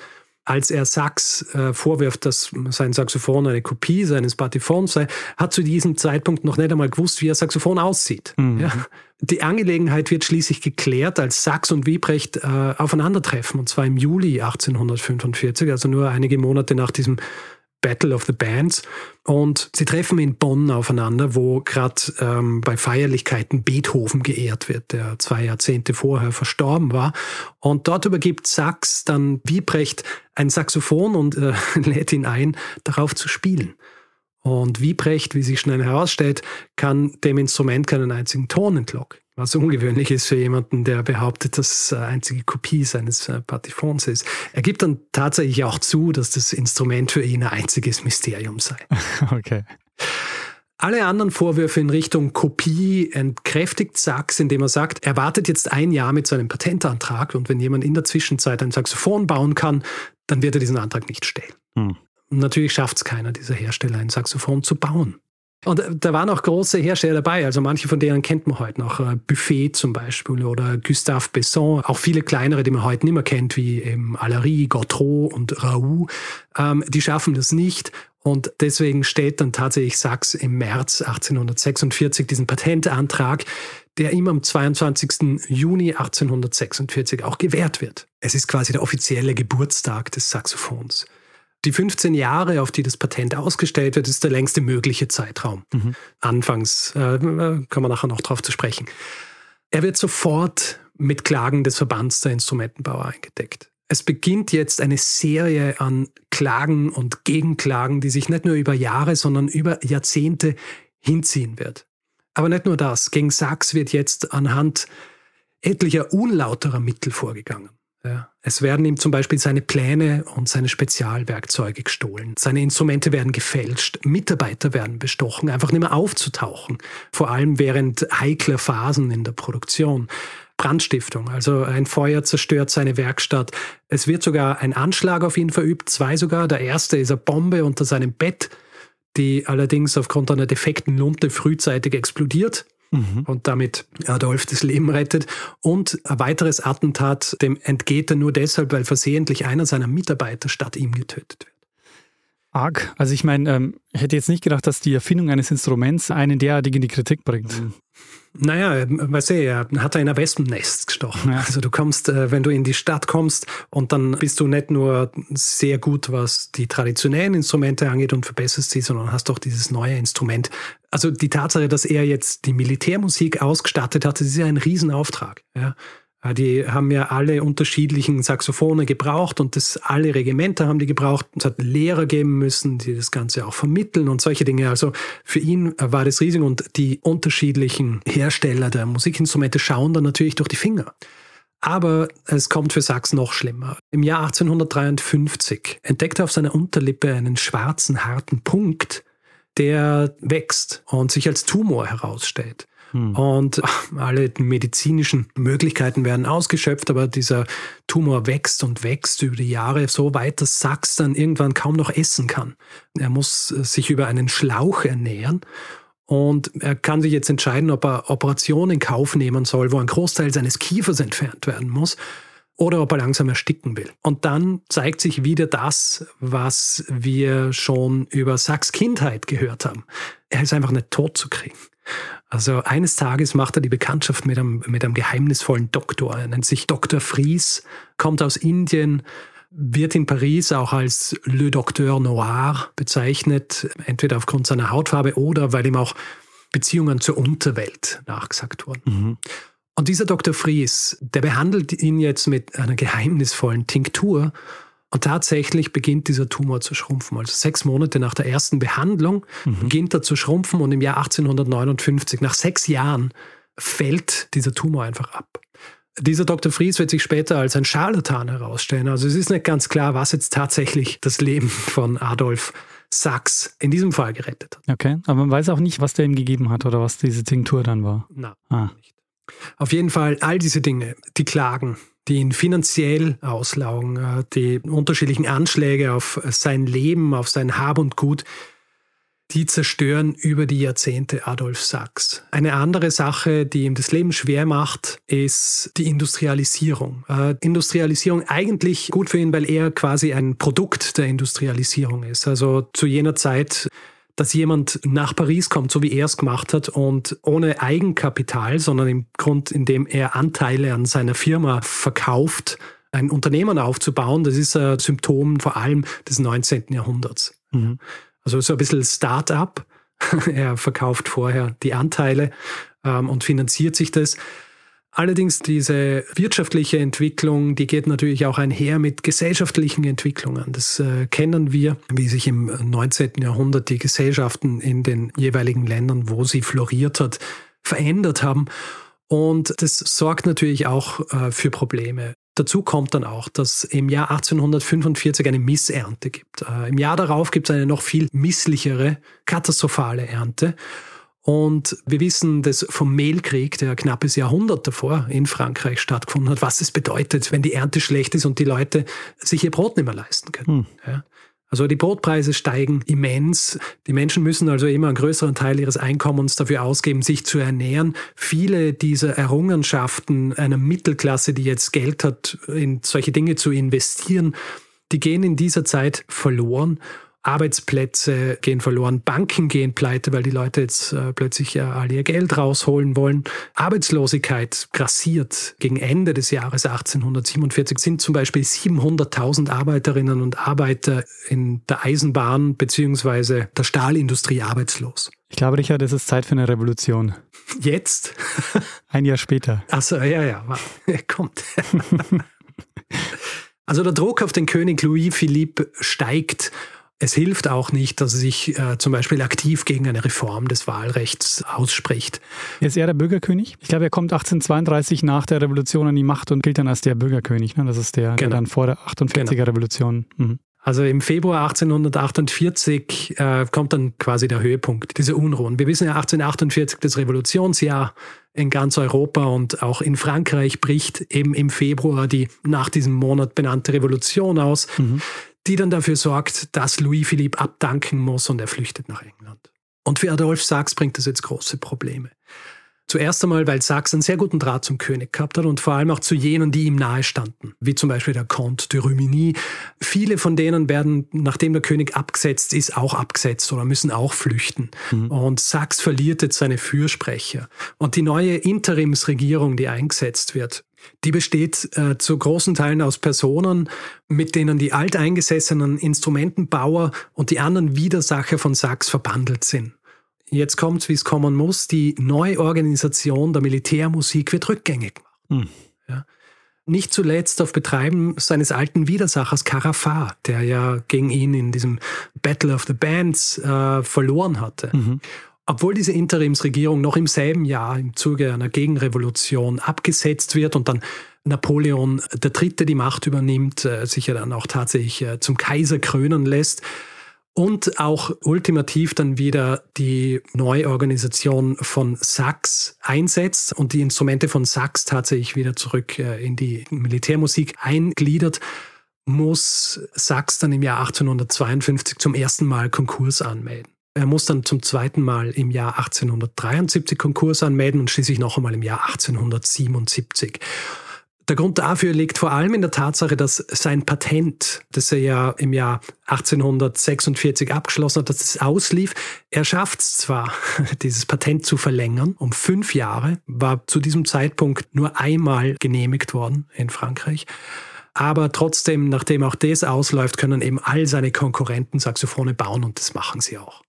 als er Sachs äh, vorwirft, dass sein Saxophon eine Kopie seines Partiphons sei, hat zu diesem Zeitpunkt noch nicht einmal gewusst, wie ein Saxophon aussieht. Mhm. Ja. Die Angelegenheit wird schließlich geklärt, als Sachs und Wiebrecht äh, aufeinandertreffen, und zwar im Juli 1845, also nur einige Monate nach diesem Battle of the Bands. Und sie treffen in Bonn aufeinander, wo gerade ähm, bei Feierlichkeiten Beethoven geehrt wird, der zwei Jahrzehnte vorher verstorben war. Und dort übergibt Sachs dann Wiebrecht ein Saxophon und äh, lädt ihn ein, darauf zu spielen. Und Wiebrecht, wie sich schnell herausstellt, kann dem Instrument keinen einzigen Ton entlocken was ungewöhnlich ist für jemanden, der behauptet, dass es eine einzige Kopie seines äh, Partiphons ist. Er gibt dann tatsächlich auch zu, dass das Instrument für ihn ein einziges Mysterium sei. Okay. Alle anderen Vorwürfe in Richtung Kopie entkräftigt Sachs, indem er sagt, er wartet jetzt ein Jahr mit seinem Patentantrag und wenn jemand in der Zwischenzeit ein Saxophon bauen kann, dann wird er diesen Antrag nicht stellen. Hm. Natürlich schafft es keiner, dieser Hersteller, ein Saxophon zu bauen. Und da waren auch große Hersteller dabei, also manche von denen kennt man heute noch. Äh, Buffet zum Beispiel oder Gustave Besson, auch viele kleinere, die man heute nicht mehr kennt, wie eben Allery, Gautreau und Raoult. Ähm, die schaffen das nicht und deswegen steht dann tatsächlich Sachs im März 1846 diesen Patentantrag, der ihm am 22. Juni 1846 auch gewährt wird. Es ist quasi der offizielle Geburtstag des Saxophons. Die 15 Jahre, auf die das Patent ausgestellt wird, ist der längste mögliche Zeitraum. Mhm. Anfangs äh, kommen wir nachher noch darauf zu sprechen. Er wird sofort mit Klagen des Verbands der Instrumentenbauer eingedeckt. Es beginnt jetzt eine Serie an Klagen und Gegenklagen, die sich nicht nur über Jahre, sondern über Jahrzehnte hinziehen wird. Aber nicht nur das. Gegen Sachs wird jetzt anhand etlicher unlauterer Mittel vorgegangen. Ja. Es werden ihm zum Beispiel seine Pläne und seine Spezialwerkzeuge gestohlen. Seine Instrumente werden gefälscht. Mitarbeiter werden bestochen, einfach nicht mehr aufzutauchen. Vor allem während heikler Phasen in der Produktion. Brandstiftung, also ein Feuer zerstört seine Werkstatt. Es wird sogar ein Anschlag auf ihn verübt, zwei sogar. Der erste ist eine Bombe unter seinem Bett, die allerdings aufgrund einer defekten Lunte frühzeitig explodiert mhm. und damit Adolf das Leben rettet. Und ein weiteres Attentat, dem entgeht er nur deshalb, weil versehentlich einer seiner Mitarbeiter statt ihm getötet wird. Arg. Also ich meine, ähm, ich hätte jetzt nicht gedacht, dass die Erfindung eines Instruments einen derartig in die Kritik bringt. Mhm. Naja, weißt du, er hat er in ein Wespennest gestochen. Ja. Also du kommst, äh, wenn du in die Stadt kommst und dann bist du nicht nur sehr gut, was die traditionellen Instrumente angeht und verbesserst sie, sondern hast auch dieses neue Instrument. Also die Tatsache, dass er jetzt die Militärmusik ausgestattet hat, das ist ja ein Riesenauftrag. Ja. Äh, die haben ja alle unterschiedlichen Saxophone gebraucht und das alle Regimenter haben die gebraucht. Es hat Lehrer geben müssen, die das Ganze auch vermitteln und solche Dinge. Also für ihn war das riesig und die unterschiedlichen Hersteller der Musikinstrumente schauen dann natürlich durch die Finger. Aber es kommt für Sachs noch schlimmer. Im Jahr 1853 entdeckt er auf seiner Unterlippe einen schwarzen, harten Punkt, der wächst und sich als Tumor herausstellt. Hm. Und alle medizinischen Möglichkeiten werden ausgeschöpft, aber dieser Tumor wächst und wächst über die Jahre so weit, dass Sachs dann irgendwann kaum noch essen kann. Er muss sich über einen Schlauch ernähren und er kann sich jetzt entscheiden, ob er Operationen in Kauf nehmen soll, wo ein Großteil seines Kiefers entfernt werden muss oder ob er langsam ersticken will. Und dann zeigt sich wieder das, was wir schon über Sachs Kindheit gehört haben. Er ist einfach nicht tot zu kriegen. Also eines Tages macht er die Bekanntschaft mit einem, mit einem geheimnisvollen Doktor. Er nennt sich Dr. Fries, kommt aus Indien, wird in Paris auch als Le Docteur Noir bezeichnet, entweder aufgrund seiner Hautfarbe oder weil ihm auch Beziehungen zur Unterwelt nachgesagt wurden. Mhm. Und dieser Dr. Fries, der behandelt ihn jetzt mit einer geheimnisvollen Tinktur und tatsächlich beginnt dieser Tumor zu schrumpfen. Also sechs Monate nach der ersten Behandlung mhm. beginnt er zu schrumpfen und im Jahr 1859, nach sechs Jahren, fällt dieser Tumor einfach ab. Dieser Dr. Fries wird sich später als ein Scharlatan herausstellen. Also es ist nicht ganz klar, was jetzt tatsächlich das Leben von Adolf Sachs in diesem Fall gerettet hat. Okay, aber man weiß auch nicht, was der ihm gegeben hat oder was diese Tinktur dann war. Nein, ah. nicht. Auf jeden Fall all diese Dinge, die Klagen, die ihn finanziell auslaugen, äh, die unterschiedlichen Anschläge auf sein Leben, auf sein Hab und Gut, die zerstören über die Jahrzehnte Adolf Sachs. Eine andere Sache, die ihm das Leben schwer macht, ist die Industrialisierung. Äh, Industrialisierung eigentlich gut für ihn, weil er quasi ein Produkt der Industrialisierung ist. Also zu jener Zeit dass jemand nach Paris kommt, so wie er es gemacht hat, und ohne Eigenkapital, sondern im Grund, indem er Anteile an seiner Firma verkauft, ein Unternehmen aufzubauen, das ist ein Symptom vor allem des 19. Jahrhunderts. Mhm. Also so ein bisschen Start-up. er verkauft vorher die Anteile ähm, und finanziert sich das. Allerdings diese wirtschaftliche Entwicklung, die geht natürlich auch einher mit gesellschaftlichen Entwicklungen. Das äh, kennen wir, wie sich im 19. Jahrhundert die Gesellschaften in den jeweiligen Ländern, wo sie floriert hat, verändert haben. Und das sorgt natürlich auch äh, für Probleme. Dazu kommt dann auch, dass im Jahr 1845 eine Missernte gibt. Äh, Im Jahr darauf gibt es eine noch viel misslichere, katastrophale Ernte. Und wir wissen das vom Mehlkrieg, der ein knappes Jahrhundert davor in Frankreich stattgefunden hat, was es bedeutet, wenn die Ernte schlecht ist und die Leute sich ihr Brot nicht mehr leisten können. Hm. Ja. Also die Brotpreise steigen immens. Die Menschen müssen also immer einen größeren Teil ihres Einkommens dafür ausgeben, sich zu ernähren. Viele dieser Errungenschaften einer Mittelklasse, die jetzt Geld hat, in solche Dinge zu investieren, die gehen in dieser Zeit verloren. Arbeitsplätze gehen verloren, Banken gehen pleite, weil die Leute jetzt äh, plötzlich ja all ihr Geld rausholen wollen. Arbeitslosigkeit grassiert. Gegen Ende des Jahres 1847 sind zum Beispiel 700.000 Arbeiterinnen und Arbeiter in der Eisenbahn bzw. der Stahlindustrie arbeitslos. Ich glaube, Richard, es ist Zeit für eine Revolution. Jetzt? Ein Jahr später. Achso, ja, ja, kommt. also der Druck auf den König Louis Philippe steigt es hilft auch nicht, dass er sich äh, zum Beispiel aktiv gegen eine Reform des Wahlrechts ausspricht. Ist er der Bürgerkönig? Ich glaube, er kommt 1832 nach der Revolution an die Macht und gilt dann als der Bürgerkönig. Ne? Das ist der, genau. der dann vor der 48er genau. Revolution. Mhm. Also im Februar 1848 äh, kommt dann quasi der Höhepunkt dieser Unruhen. Wir wissen ja 1848 das Revolutionsjahr in ganz Europa und auch in Frankreich bricht eben im Februar die nach diesem Monat benannte Revolution aus. Mhm die dann dafür sorgt, dass Louis Philippe abdanken muss und er flüchtet nach England. Und für Adolf Sachs bringt das jetzt große Probleme. Zuerst einmal, weil Sachs einen sehr guten Draht zum König gehabt hat und vor allem auch zu jenen, die ihm nahe standen, wie zum Beispiel der Comte de Rumigny. Viele von denen werden, nachdem der König abgesetzt ist, auch abgesetzt oder müssen auch flüchten. Mhm. Und Sachs verliert jetzt seine Fürsprecher. Und die neue Interimsregierung, die eingesetzt wird, die besteht äh, zu großen Teilen aus Personen, mit denen die alteingesessenen Instrumentenbauer und die anderen Widersacher von Sachs verbandelt sind. Jetzt kommt's, wie es kommen muss. Die Neuorganisation der Militärmusik wird rückgängig gemacht. Hm. Ja. Nicht zuletzt auf Betreiben seines alten Widersachers Carafar, der ja gegen ihn in diesem Battle of the Bands äh, verloren hatte. Mhm. Obwohl diese Interimsregierung noch im selben Jahr im Zuge einer Gegenrevolution abgesetzt wird und dann Napoleon III. die Macht übernimmt, äh, sich ja dann auch tatsächlich äh, zum Kaiser krönen lässt, und auch ultimativ dann wieder die Neuorganisation von Sachs einsetzt und die Instrumente von Sachs tatsächlich wieder zurück äh, in die Militärmusik eingliedert, muss Sachs dann im Jahr 1852 zum ersten Mal Konkurs anmelden. Er muss dann zum zweiten Mal im Jahr 1873 Konkurs anmelden und schließlich noch einmal im Jahr 1877. Der Grund dafür liegt vor allem in der Tatsache, dass sein Patent, das er ja im Jahr 1846 abgeschlossen hat, dass es auslief. Er schafft es zwar, dieses Patent zu verlängern um fünf Jahre, war zu diesem Zeitpunkt nur einmal genehmigt worden in Frankreich. Aber trotzdem, nachdem auch das ausläuft, können eben all seine Konkurrenten Saxophone bauen und das machen sie auch.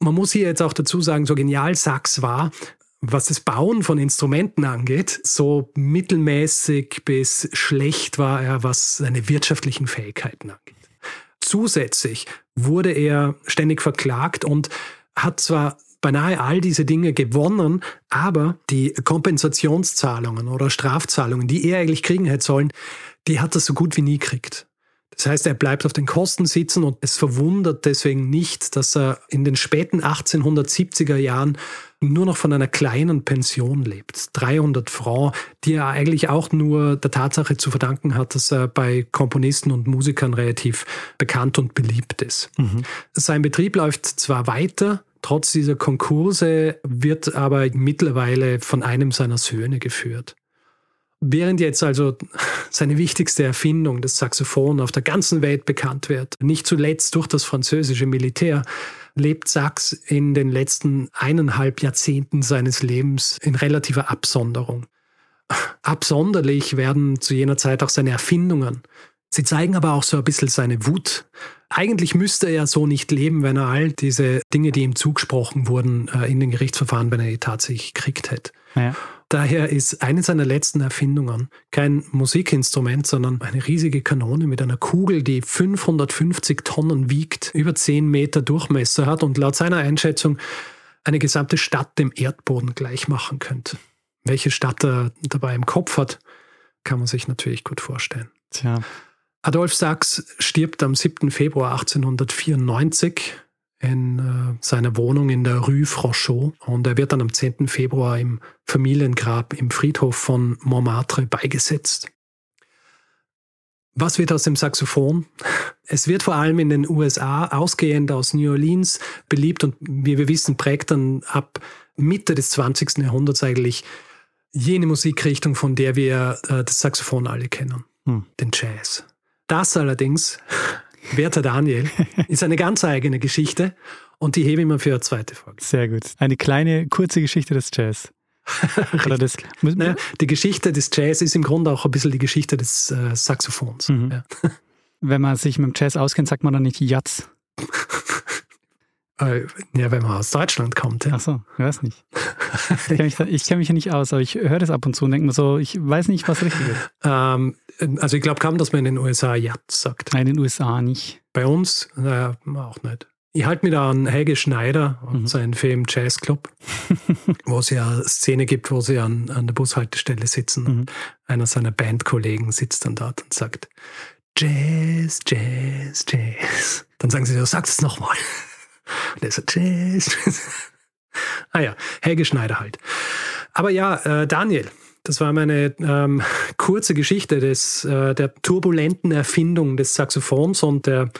Man muss hier jetzt auch dazu sagen, so genial Sax war, was das Bauen von Instrumenten angeht, so mittelmäßig bis schlecht war er, was seine wirtschaftlichen Fähigkeiten angeht. Zusätzlich wurde er ständig verklagt und hat zwar beinahe all diese Dinge gewonnen, aber die Kompensationszahlungen oder Strafzahlungen, die er eigentlich kriegen hätte sollen, die hat er so gut wie nie gekriegt. Das heißt, er bleibt auf den Kosten sitzen und es verwundert deswegen nicht, dass er in den späten 1870er Jahren nur noch von einer kleinen Pension lebt. 300 Francs, die er eigentlich auch nur der Tatsache zu verdanken hat, dass er bei Komponisten und Musikern relativ bekannt und beliebt ist. Mhm. Sein Betrieb läuft zwar weiter, trotz dieser Konkurse, wird aber mittlerweile von einem seiner Söhne geführt. Während jetzt also seine wichtigste Erfindung, das Saxophon, auf der ganzen Welt bekannt wird, nicht zuletzt durch das französische Militär, lebt Sachs in den letzten eineinhalb Jahrzehnten seines Lebens in relativer Absonderung. Absonderlich werden zu jener Zeit auch seine Erfindungen. Sie zeigen aber auch so ein bisschen seine Wut. Eigentlich müsste er so nicht leben, wenn er all diese Dinge, die ihm zugesprochen wurden, äh, in den Gerichtsverfahren, wenn er die tatsächlich gekriegt hätte. Ja. Daher ist eine seiner letzten Erfindungen kein Musikinstrument, sondern eine riesige Kanone mit einer Kugel, die 550 Tonnen wiegt, über 10 Meter Durchmesser hat und laut seiner Einschätzung eine gesamte Stadt dem Erdboden gleich machen könnte. Welche Stadt er dabei im Kopf hat, kann man sich natürlich gut vorstellen. Tja. Adolf Sachs stirbt am 7. Februar 1894 in äh, seiner Wohnung in der Rue Frochot und er wird dann am 10. Februar im Familiengrab im Friedhof von Montmartre beigesetzt. Was wird aus dem Saxophon? Es wird vor allem in den USA, ausgehend aus New Orleans, beliebt und wie wir wissen, prägt dann ab Mitte des 20. Jahrhunderts eigentlich jene Musikrichtung, von der wir äh, das Saxophon alle kennen, hm. den Jazz. Das allerdings Werter Daniel, ist eine ganz eigene Geschichte und die hebe ich mir für eine zweite Folge. Sehr gut. Eine kleine, kurze Geschichte des Jazz. das, naja, die Geschichte des Jazz ist im Grunde auch ein bisschen die Geschichte des äh, Saxophons. Mhm. Ja. Wenn man sich mit dem Jazz auskennt, sagt man dann nicht Jazz. Äh, ja, wenn man aus Deutschland kommt. Ja. Ach so, ich weiß nicht. Ich kenne mich, kenn mich ja nicht aus, aber ich höre das ab und zu und denke mir so, ich weiß nicht, was richtig ist. Ähm, also ich glaube kaum, dass man in den USA Jatz sagt. Nein, in den USA nicht. Bei uns naja, auch nicht. Ich halte mich da an Helge Schneider und mhm. seinen Film Jazz Club, wo es ja eine Szene gibt, wo sie an, an der Bushaltestelle sitzen. Mhm. Einer seiner Bandkollegen sitzt dann dort und sagt, Jazz, Jazz, Jazz. Dann sagen sie so, sag es nochmal. Und er so, Jazz. Ah ja, Helge Schneider halt. Aber ja, äh, Daniel, das war meine ähm, kurze Geschichte des, äh, der turbulenten Erfindung des Saxophons und der,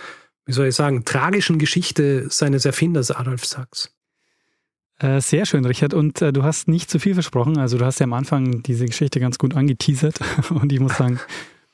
wie soll ich sagen, tragischen Geschichte seines Erfinders Adolf Sachs. Äh, sehr schön, Richard. Und äh, du hast nicht zu viel versprochen. Also du hast ja am Anfang diese Geschichte ganz gut angeteasert. Und ich muss sagen,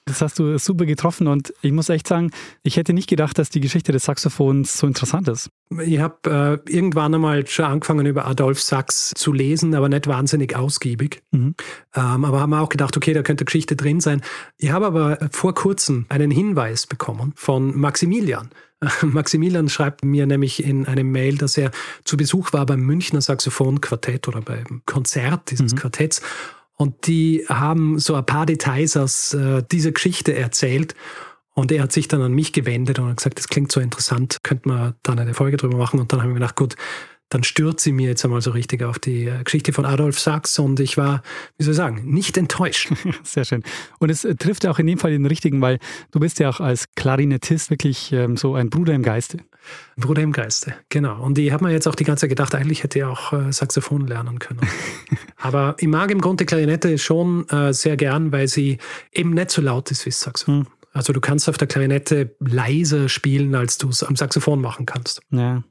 das hast du super getroffen und ich muss echt sagen, ich hätte nicht gedacht, dass die Geschichte des Saxophons so interessant ist. Ich habe äh, irgendwann einmal schon angefangen, über Adolf Sachs zu lesen, aber nicht wahnsinnig ausgiebig. Mhm. Ähm, aber haben wir auch gedacht, okay, da könnte Geschichte drin sein. Ich habe aber vor kurzem einen Hinweis bekommen von Maximilian. Maximilian schreibt mir nämlich in einem Mail, dass er zu Besuch war beim Münchner Saxophonquartett oder beim Konzert dieses mhm. Quartetts Und die haben so ein paar Details aus äh, dieser Geschichte erzählt. Und er hat sich dann an mich gewendet und gesagt, das klingt so interessant, könnte man dann eine Folge drüber machen. Und dann habe ich mir gedacht, gut, dann stürze ich mir jetzt einmal so richtig auf die äh, Geschichte von Adolf Sachs und ich war, wie soll ich sagen, nicht enttäuscht. Sehr schön. Und es äh, trifft ja auch in dem Fall den richtigen, weil du bist ja auch als Klarinettist wirklich ähm, so ein Bruder im Geiste. Bruder im Geiste, genau. Und ich habe mir jetzt auch die ganze Zeit gedacht, eigentlich hätte ich auch äh, Saxophon lernen können. Aber ich mag im Grunde Klarinette schon äh, sehr gern, weil sie eben nicht so laut ist wie das Saxophon. Hm. Also du kannst auf der Klarinette leiser spielen, als du es am Saxophon machen kannst. Ja.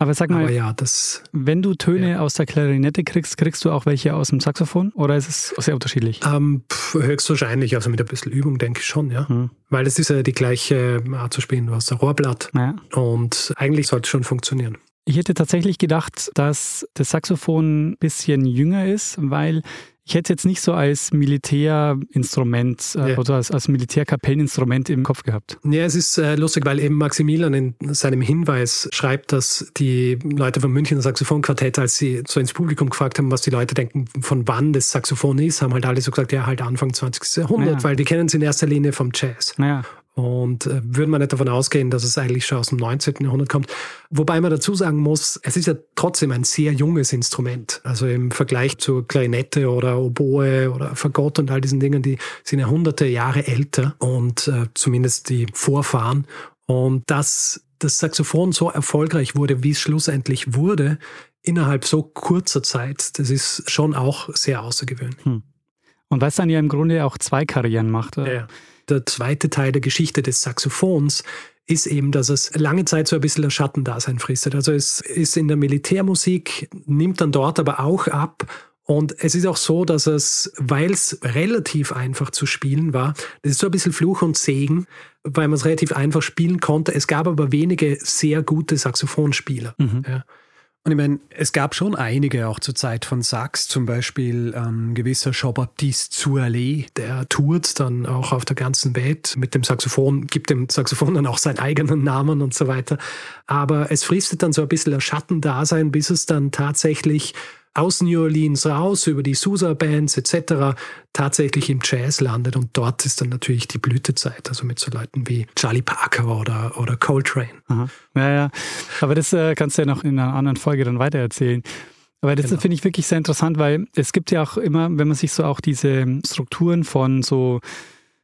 Aber sag mal, Aber ja, das, wenn du Töne ja. aus der Klarinette kriegst, kriegst du auch welche aus dem Saxophon oder ist es sehr unterschiedlich? Ähm, höchstwahrscheinlich, also mit ein bisschen Übung denke ich schon, ja. Hm. Weil es ist ja die gleiche Art zu spielen, du hast ein Rohrblatt ja. und eigentlich sollte es schon funktionieren. Ich hätte tatsächlich gedacht, dass das Saxophon ein bisschen jünger ist, weil ich hätte jetzt nicht so als Militärinstrument äh, ja. oder als, als Militärkapelleninstrument im Kopf gehabt. Ja, es ist äh, lustig, weil eben Maximilian in seinem Hinweis schreibt, dass die Leute vom Münchner Saxophonquartett, als sie so ins Publikum gefragt haben, was die Leute denken, von wann das Saxophon ist, haben halt alle so gesagt, ja, halt Anfang 20. Jahrhundert, ja. weil die kennen es in erster Linie vom Jazz. Ja. Und äh, würde man nicht davon ausgehen, dass es eigentlich schon aus dem 19. Jahrhundert kommt. Wobei man dazu sagen muss, es ist ja trotzdem ein sehr junges Instrument. Also im Vergleich zur Klarinette oder Oboe oder Fagott und all diesen Dingen, die sind ja hunderte Jahre älter und äh, zumindest die Vorfahren. Und dass das Saxophon so erfolgreich wurde, wie es schlussendlich wurde, innerhalb so kurzer Zeit, das ist schon auch sehr außergewöhnlich. Hm. Und was dann ja im Grunde auch zwei Karrieren macht. Ja der zweite Teil der Geschichte des Saxophons ist eben, dass es lange Zeit so ein bisschen ein Schattendasein fristet. Also es ist in der Militärmusik, nimmt dann dort aber auch ab. Und es ist auch so, dass es, weil es relativ einfach zu spielen war, das ist so ein bisschen Fluch und Segen, weil man es relativ einfach spielen konnte. Es gab aber wenige sehr gute Saxophonspieler. Mhm. Ja. Und ich meine, es gab schon einige auch zur Zeit von Sachs, zum Beispiel ein ähm, gewisser Jean-Baptiste Zoualet, der tourt dann auch auf der ganzen Welt mit dem Saxophon, gibt dem Saxophon dann auch seinen eigenen Namen und so weiter. Aber es fristet dann so ein bisschen ein Schattendasein, bis es dann tatsächlich aus New Orleans raus über die Sousa-Bands etc. tatsächlich im Jazz landet und dort ist dann natürlich die Blütezeit, also mit so Leuten wie Charlie Parker oder, oder Coltrane. Aha. Ja, ja, aber das äh, kannst du ja noch in einer anderen Folge dann weitererzählen. Aber das genau. finde ich wirklich sehr interessant, weil es gibt ja auch immer, wenn man sich so auch diese Strukturen von so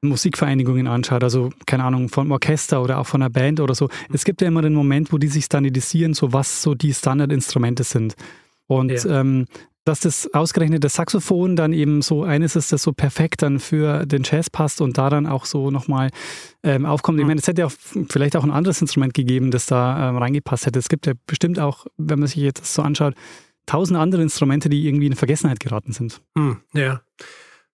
Musikvereinigungen anschaut, also keine Ahnung, vom Orchester oder auch von einer Band oder so, es gibt ja immer den Moment, wo die sich standardisieren, so was so die Standardinstrumente sind. Und ja. ähm, dass das ausgerechnet das Saxophon dann eben so eines ist, das so perfekt dann für den Jazz passt und da dann auch so nochmal ähm, aufkommt. Ich meine, es hätte ja auch vielleicht auch ein anderes Instrument gegeben, das da ähm, reingepasst hätte. Es gibt ja bestimmt auch, wenn man sich jetzt so anschaut, tausend andere Instrumente, die irgendwie in Vergessenheit geraten sind. Hm, ja.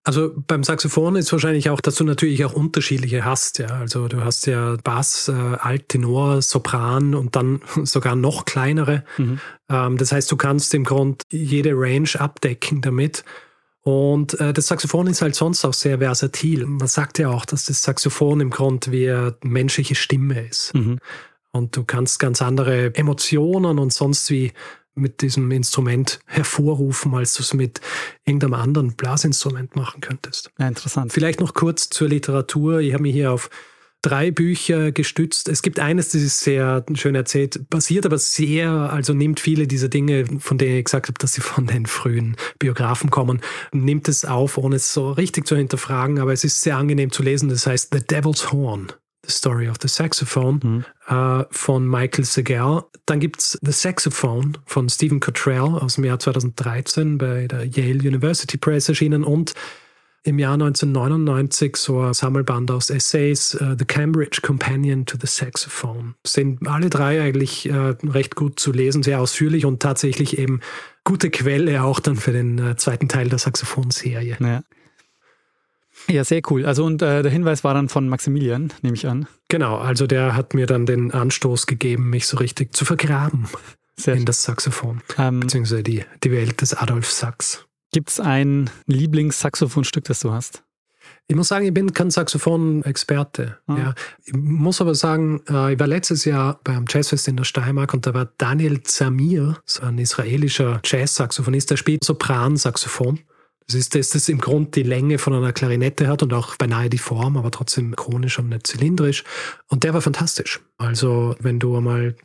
Also beim Saxophon ist wahrscheinlich auch, dass du natürlich auch unterschiedliche hast. Ja, also du hast ja Bass, äh, Alt, Tenor, Sopran und dann sogar noch kleinere. Mhm. Ähm, das heißt, du kannst im Grund jede Range abdecken damit. Und äh, das Saxophon ist halt sonst auch sehr versatil. Man sagt ja auch, dass das Saxophon im Grund wie eine menschliche Stimme ist. Mhm. Und du kannst ganz andere Emotionen und sonst wie mit diesem Instrument hervorrufen, als du es mit irgendeinem anderen Blasinstrument machen könntest. Ja, interessant. Vielleicht noch kurz zur Literatur. Ich habe mich hier auf drei Bücher gestützt. Es gibt eines, das ist sehr schön erzählt, basiert aber sehr, also nimmt viele dieser Dinge, von denen ich gesagt habe, dass sie von den frühen Biografen kommen, nimmt es auf, ohne es so richtig zu hinterfragen, aber es ist sehr angenehm zu lesen. Das heißt The Devil's Horn. The Story of the Saxophone mhm. äh, von Michael Segal. Dann gibt es The Saxophone von Stephen Cottrell aus dem Jahr 2013 bei der Yale University Press erschienen und im Jahr 1999 so ein Sammelband aus Essays, uh, The Cambridge Companion to the Saxophone. Sind alle drei eigentlich uh, recht gut zu lesen, sehr ausführlich und tatsächlich eben gute Quelle auch dann für den uh, zweiten Teil der Saxophonserie. Ja. Ja, sehr cool. Also und äh, der Hinweis war dann von Maximilian, nehme ich an. Genau, also der hat mir dann den Anstoß gegeben, mich so richtig zu vergraben sehr in das Saxophon, ähm, beziehungsweise die, die Welt des Adolf Sachs. Gibt es ein Lieblingssaxophonstück, das du hast? Ich muss sagen, ich bin kein Saxophon-Experte. Ah. Ja. Ich muss aber sagen, äh, ich war letztes Jahr beim Jazzfest in der Steiermark und da war Daniel Zamir, so ein israelischer Jazz-Saxophonist, der spielt Sopran-Saxophon. Es ist, dass das im Grund die Länge von einer Klarinette hat und auch beinahe die Form, aber trotzdem konisch und nicht zylindrisch. Und der war fantastisch. Also, wenn du einmal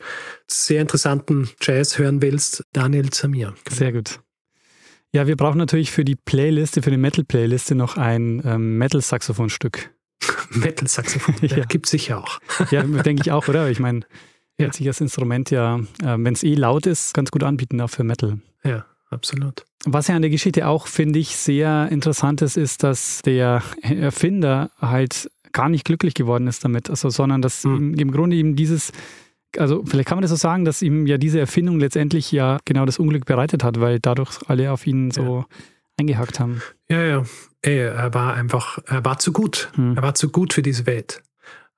sehr interessanten Jazz hören willst, Daniel Zamir. Sehr gut. Ja, wir brauchen natürlich für die Playliste, für die Metal-Playliste noch ein ähm, Metal-Saxophonstück. Metal-Saxophon, ja. gibt es sicher auch. ja, denke ich auch, oder? Ich meine, ja. sich das Instrument ja, äh, wenn es eh laut ist, ganz gut anbieten, auch für Metal. Ja, absolut. Was ja an der Geschichte auch, finde ich, sehr interessant ist, ist, dass der Erfinder halt gar nicht glücklich geworden ist damit, also, sondern dass hm. im, im Grunde ihm dieses also vielleicht kann man das so sagen, dass ihm ja diese Erfindung letztendlich ja genau das Unglück bereitet hat, weil dadurch alle auf ihn so ja. eingehackt haben. Ja, ja. Er war einfach, er war zu gut. Hm. Er war zu gut für diese Welt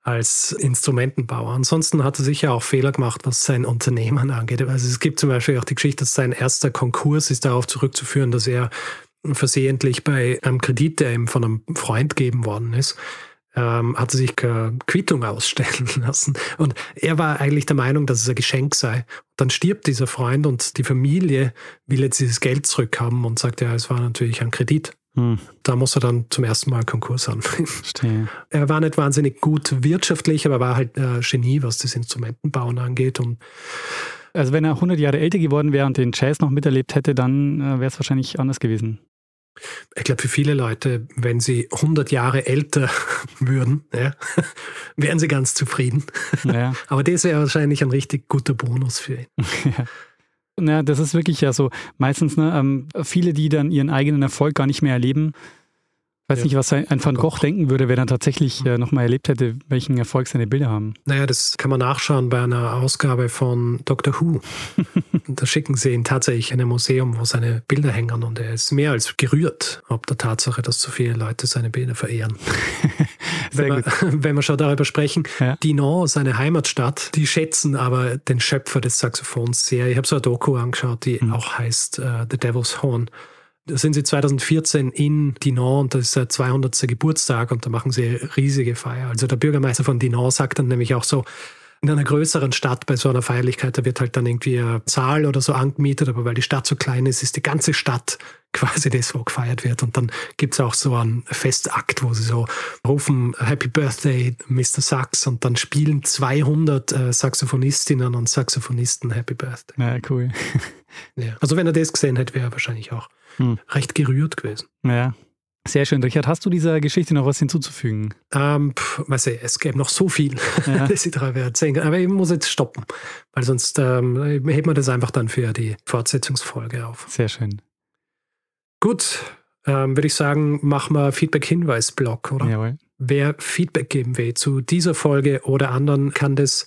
als Instrumentenbauer. Ansonsten hat er sicher auch Fehler gemacht, was sein Unternehmen angeht. Also es gibt zum Beispiel auch die Geschichte, dass sein erster Konkurs ist darauf zurückzuführen, dass er versehentlich bei einem Kredit, der ihm von einem Freund gegeben worden ist, ähm, hat er sich Quittung ausstellen lassen. Und er war eigentlich der Meinung, dass es ein Geschenk sei. Dann stirbt dieser Freund und die Familie will jetzt dieses Geld zurückhaben und sagt, ja, es war natürlich ein Kredit. Hm. Da muss er dann zum ersten Mal Konkurs anmelden. Er war nicht wahnsinnig gut wirtschaftlich, aber war halt äh, Genie, was das Instrumentenbauen angeht. Und also wenn er 100 Jahre älter geworden wäre und den Jazz noch miterlebt hätte, dann äh, wäre es wahrscheinlich anders gewesen. Ich glaube, für viele Leute, wenn sie 100 Jahre älter würden, ja, wären sie ganz zufrieden. Ja. Aber das wäre wahrscheinlich ein richtig guter Bonus für ihn. Ja. Ja, das ist wirklich ja so. Meistens ne, ähm, viele, die dann ihren eigenen Erfolg gar nicht mehr erleben. Weiß ja. nicht, was ein Van Gogh denken würde, wenn er tatsächlich äh, nochmal erlebt hätte, welchen Erfolg seine Bilder haben. Naja, das kann man nachschauen bei einer Ausgabe von Doctor Who. da schicken sie ihn tatsächlich in ein Museum, wo seine Bilder hängen und er ist mehr als gerührt, ob der Tatsache, dass so viele Leute seine Bilder verehren. wenn, wir, wenn wir schon darüber sprechen, ja. Dinan, seine Heimatstadt, die schätzen aber den Schöpfer des Saxophons sehr. Ich habe so eine Doku angeschaut, die mhm. auch heißt uh, The Devil's Horn. Da sind sie 2014 in Dinan und das ist der 200. Geburtstag und da machen sie riesige Feier. Also der Bürgermeister von Dinan sagt dann nämlich auch so, in einer größeren Stadt bei so einer Feierlichkeit, da wird halt dann irgendwie ein Saal oder so angemietet, aber weil die Stadt so klein ist, ist die ganze Stadt quasi das, wo gefeiert wird. Und dann gibt's auch so einen Festakt, wo sie so rufen Happy Birthday, Mr. Sax und dann spielen 200 äh, Saxophonistinnen und Saxophonisten Happy Birthday. Ja, cool. ja. Also wenn er das gesehen hätte, wäre er wahrscheinlich auch hm. recht gerührt gewesen. Ja. Sehr schön. Richard, hast du dieser Geschichte noch was hinzuzufügen? Ähm, pff, weiß ich, es gäbe noch so viel, ja. das ich darüber erzählen kann. Aber ich muss jetzt stoppen, weil sonst ähm, heben wir das einfach dann für die Fortsetzungsfolge auf. Sehr schön. Gut, ähm, würde ich sagen, machen wir Feedback-Hinweis-Blog, oder? Jawohl. Wer Feedback geben will zu dieser Folge oder anderen, kann das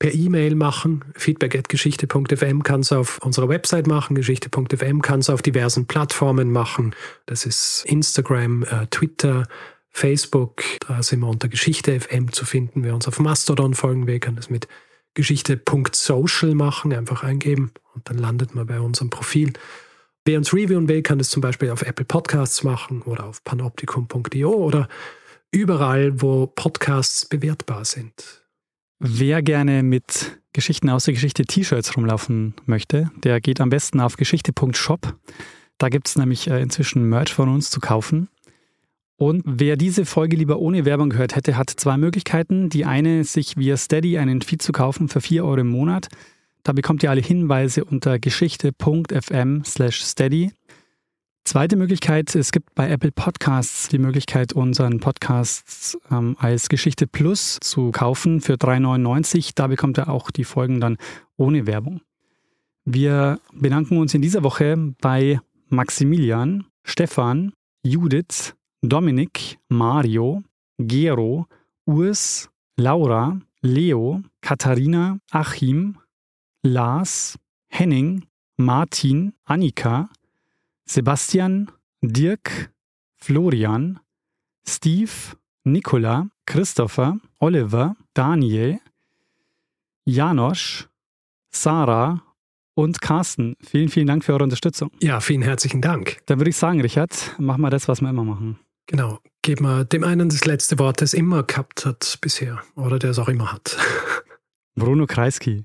per E-Mail machen. Feedback at geschichte.fm kann es auf unserer Website machen. Geschichte.fm kann es auf diversen Plattformen machen. Das ist Instagram, äh, Twitter, Facebook. Da sind wir unter Geschichte.fm zu finden. Wer uns auf Mastodon folgen will, kann das mit geschichte.social machen. Einfach eingeben und dann landet man bei unserem Profil. Wer uns reviewen will, kann das zum Beispiel auf Apple Podcasts machen oder auf panoptikum.io oder überall, wo Podcasts bewertbar sind. Wer gerne mit Geschichten aus der Geschichte T-Shirts rumlaufen möchte, der geht am besten auf geschichte.shop. Da gibt es nämlich äh, inzwischen Merch von uns zu kaufen. Und wer diese Folge lieber ohne Werbung gehört hätte, hat zwei Möglichkeiten. Die eine, sich via Steady einen Feed zu kaufen für 4 Euro im Monat. Da bekommt ihr alle Hinweise unter geschichte.fm slash steady. Zweite Möglichkeit, es gibt bei Apple Podcasts die Möglichkeit, unseren Podcast ähm, als Geschichte Plus zu kaufen für 3,99. Da bekommt ihr auch die Folgen dann ohne Werbung. Wir bedanken uns in dieser Woche bei Maximilian, Stefan, Judith, Dominik, Mario, Gero, Urs, Laura, Leo, Katharina, Achim, Lars, Henning, Martin, Annika, Sebastian, Dirk, Florian, Steve, Nicola, Christopher, Oliver, Daniel, Janosch, Sarah und Carsten. Vielen, vielen Dank für eure Unterstützung. Ja, vielen herzlichen Dank. Dann würde ich sagen, Richard, machen wir das, was wir immer machen. Genau. Geben wir dem einen das letzte Wort, das immer gehabt hat bisher oder der es auch immer hat. Bruno Kreisky.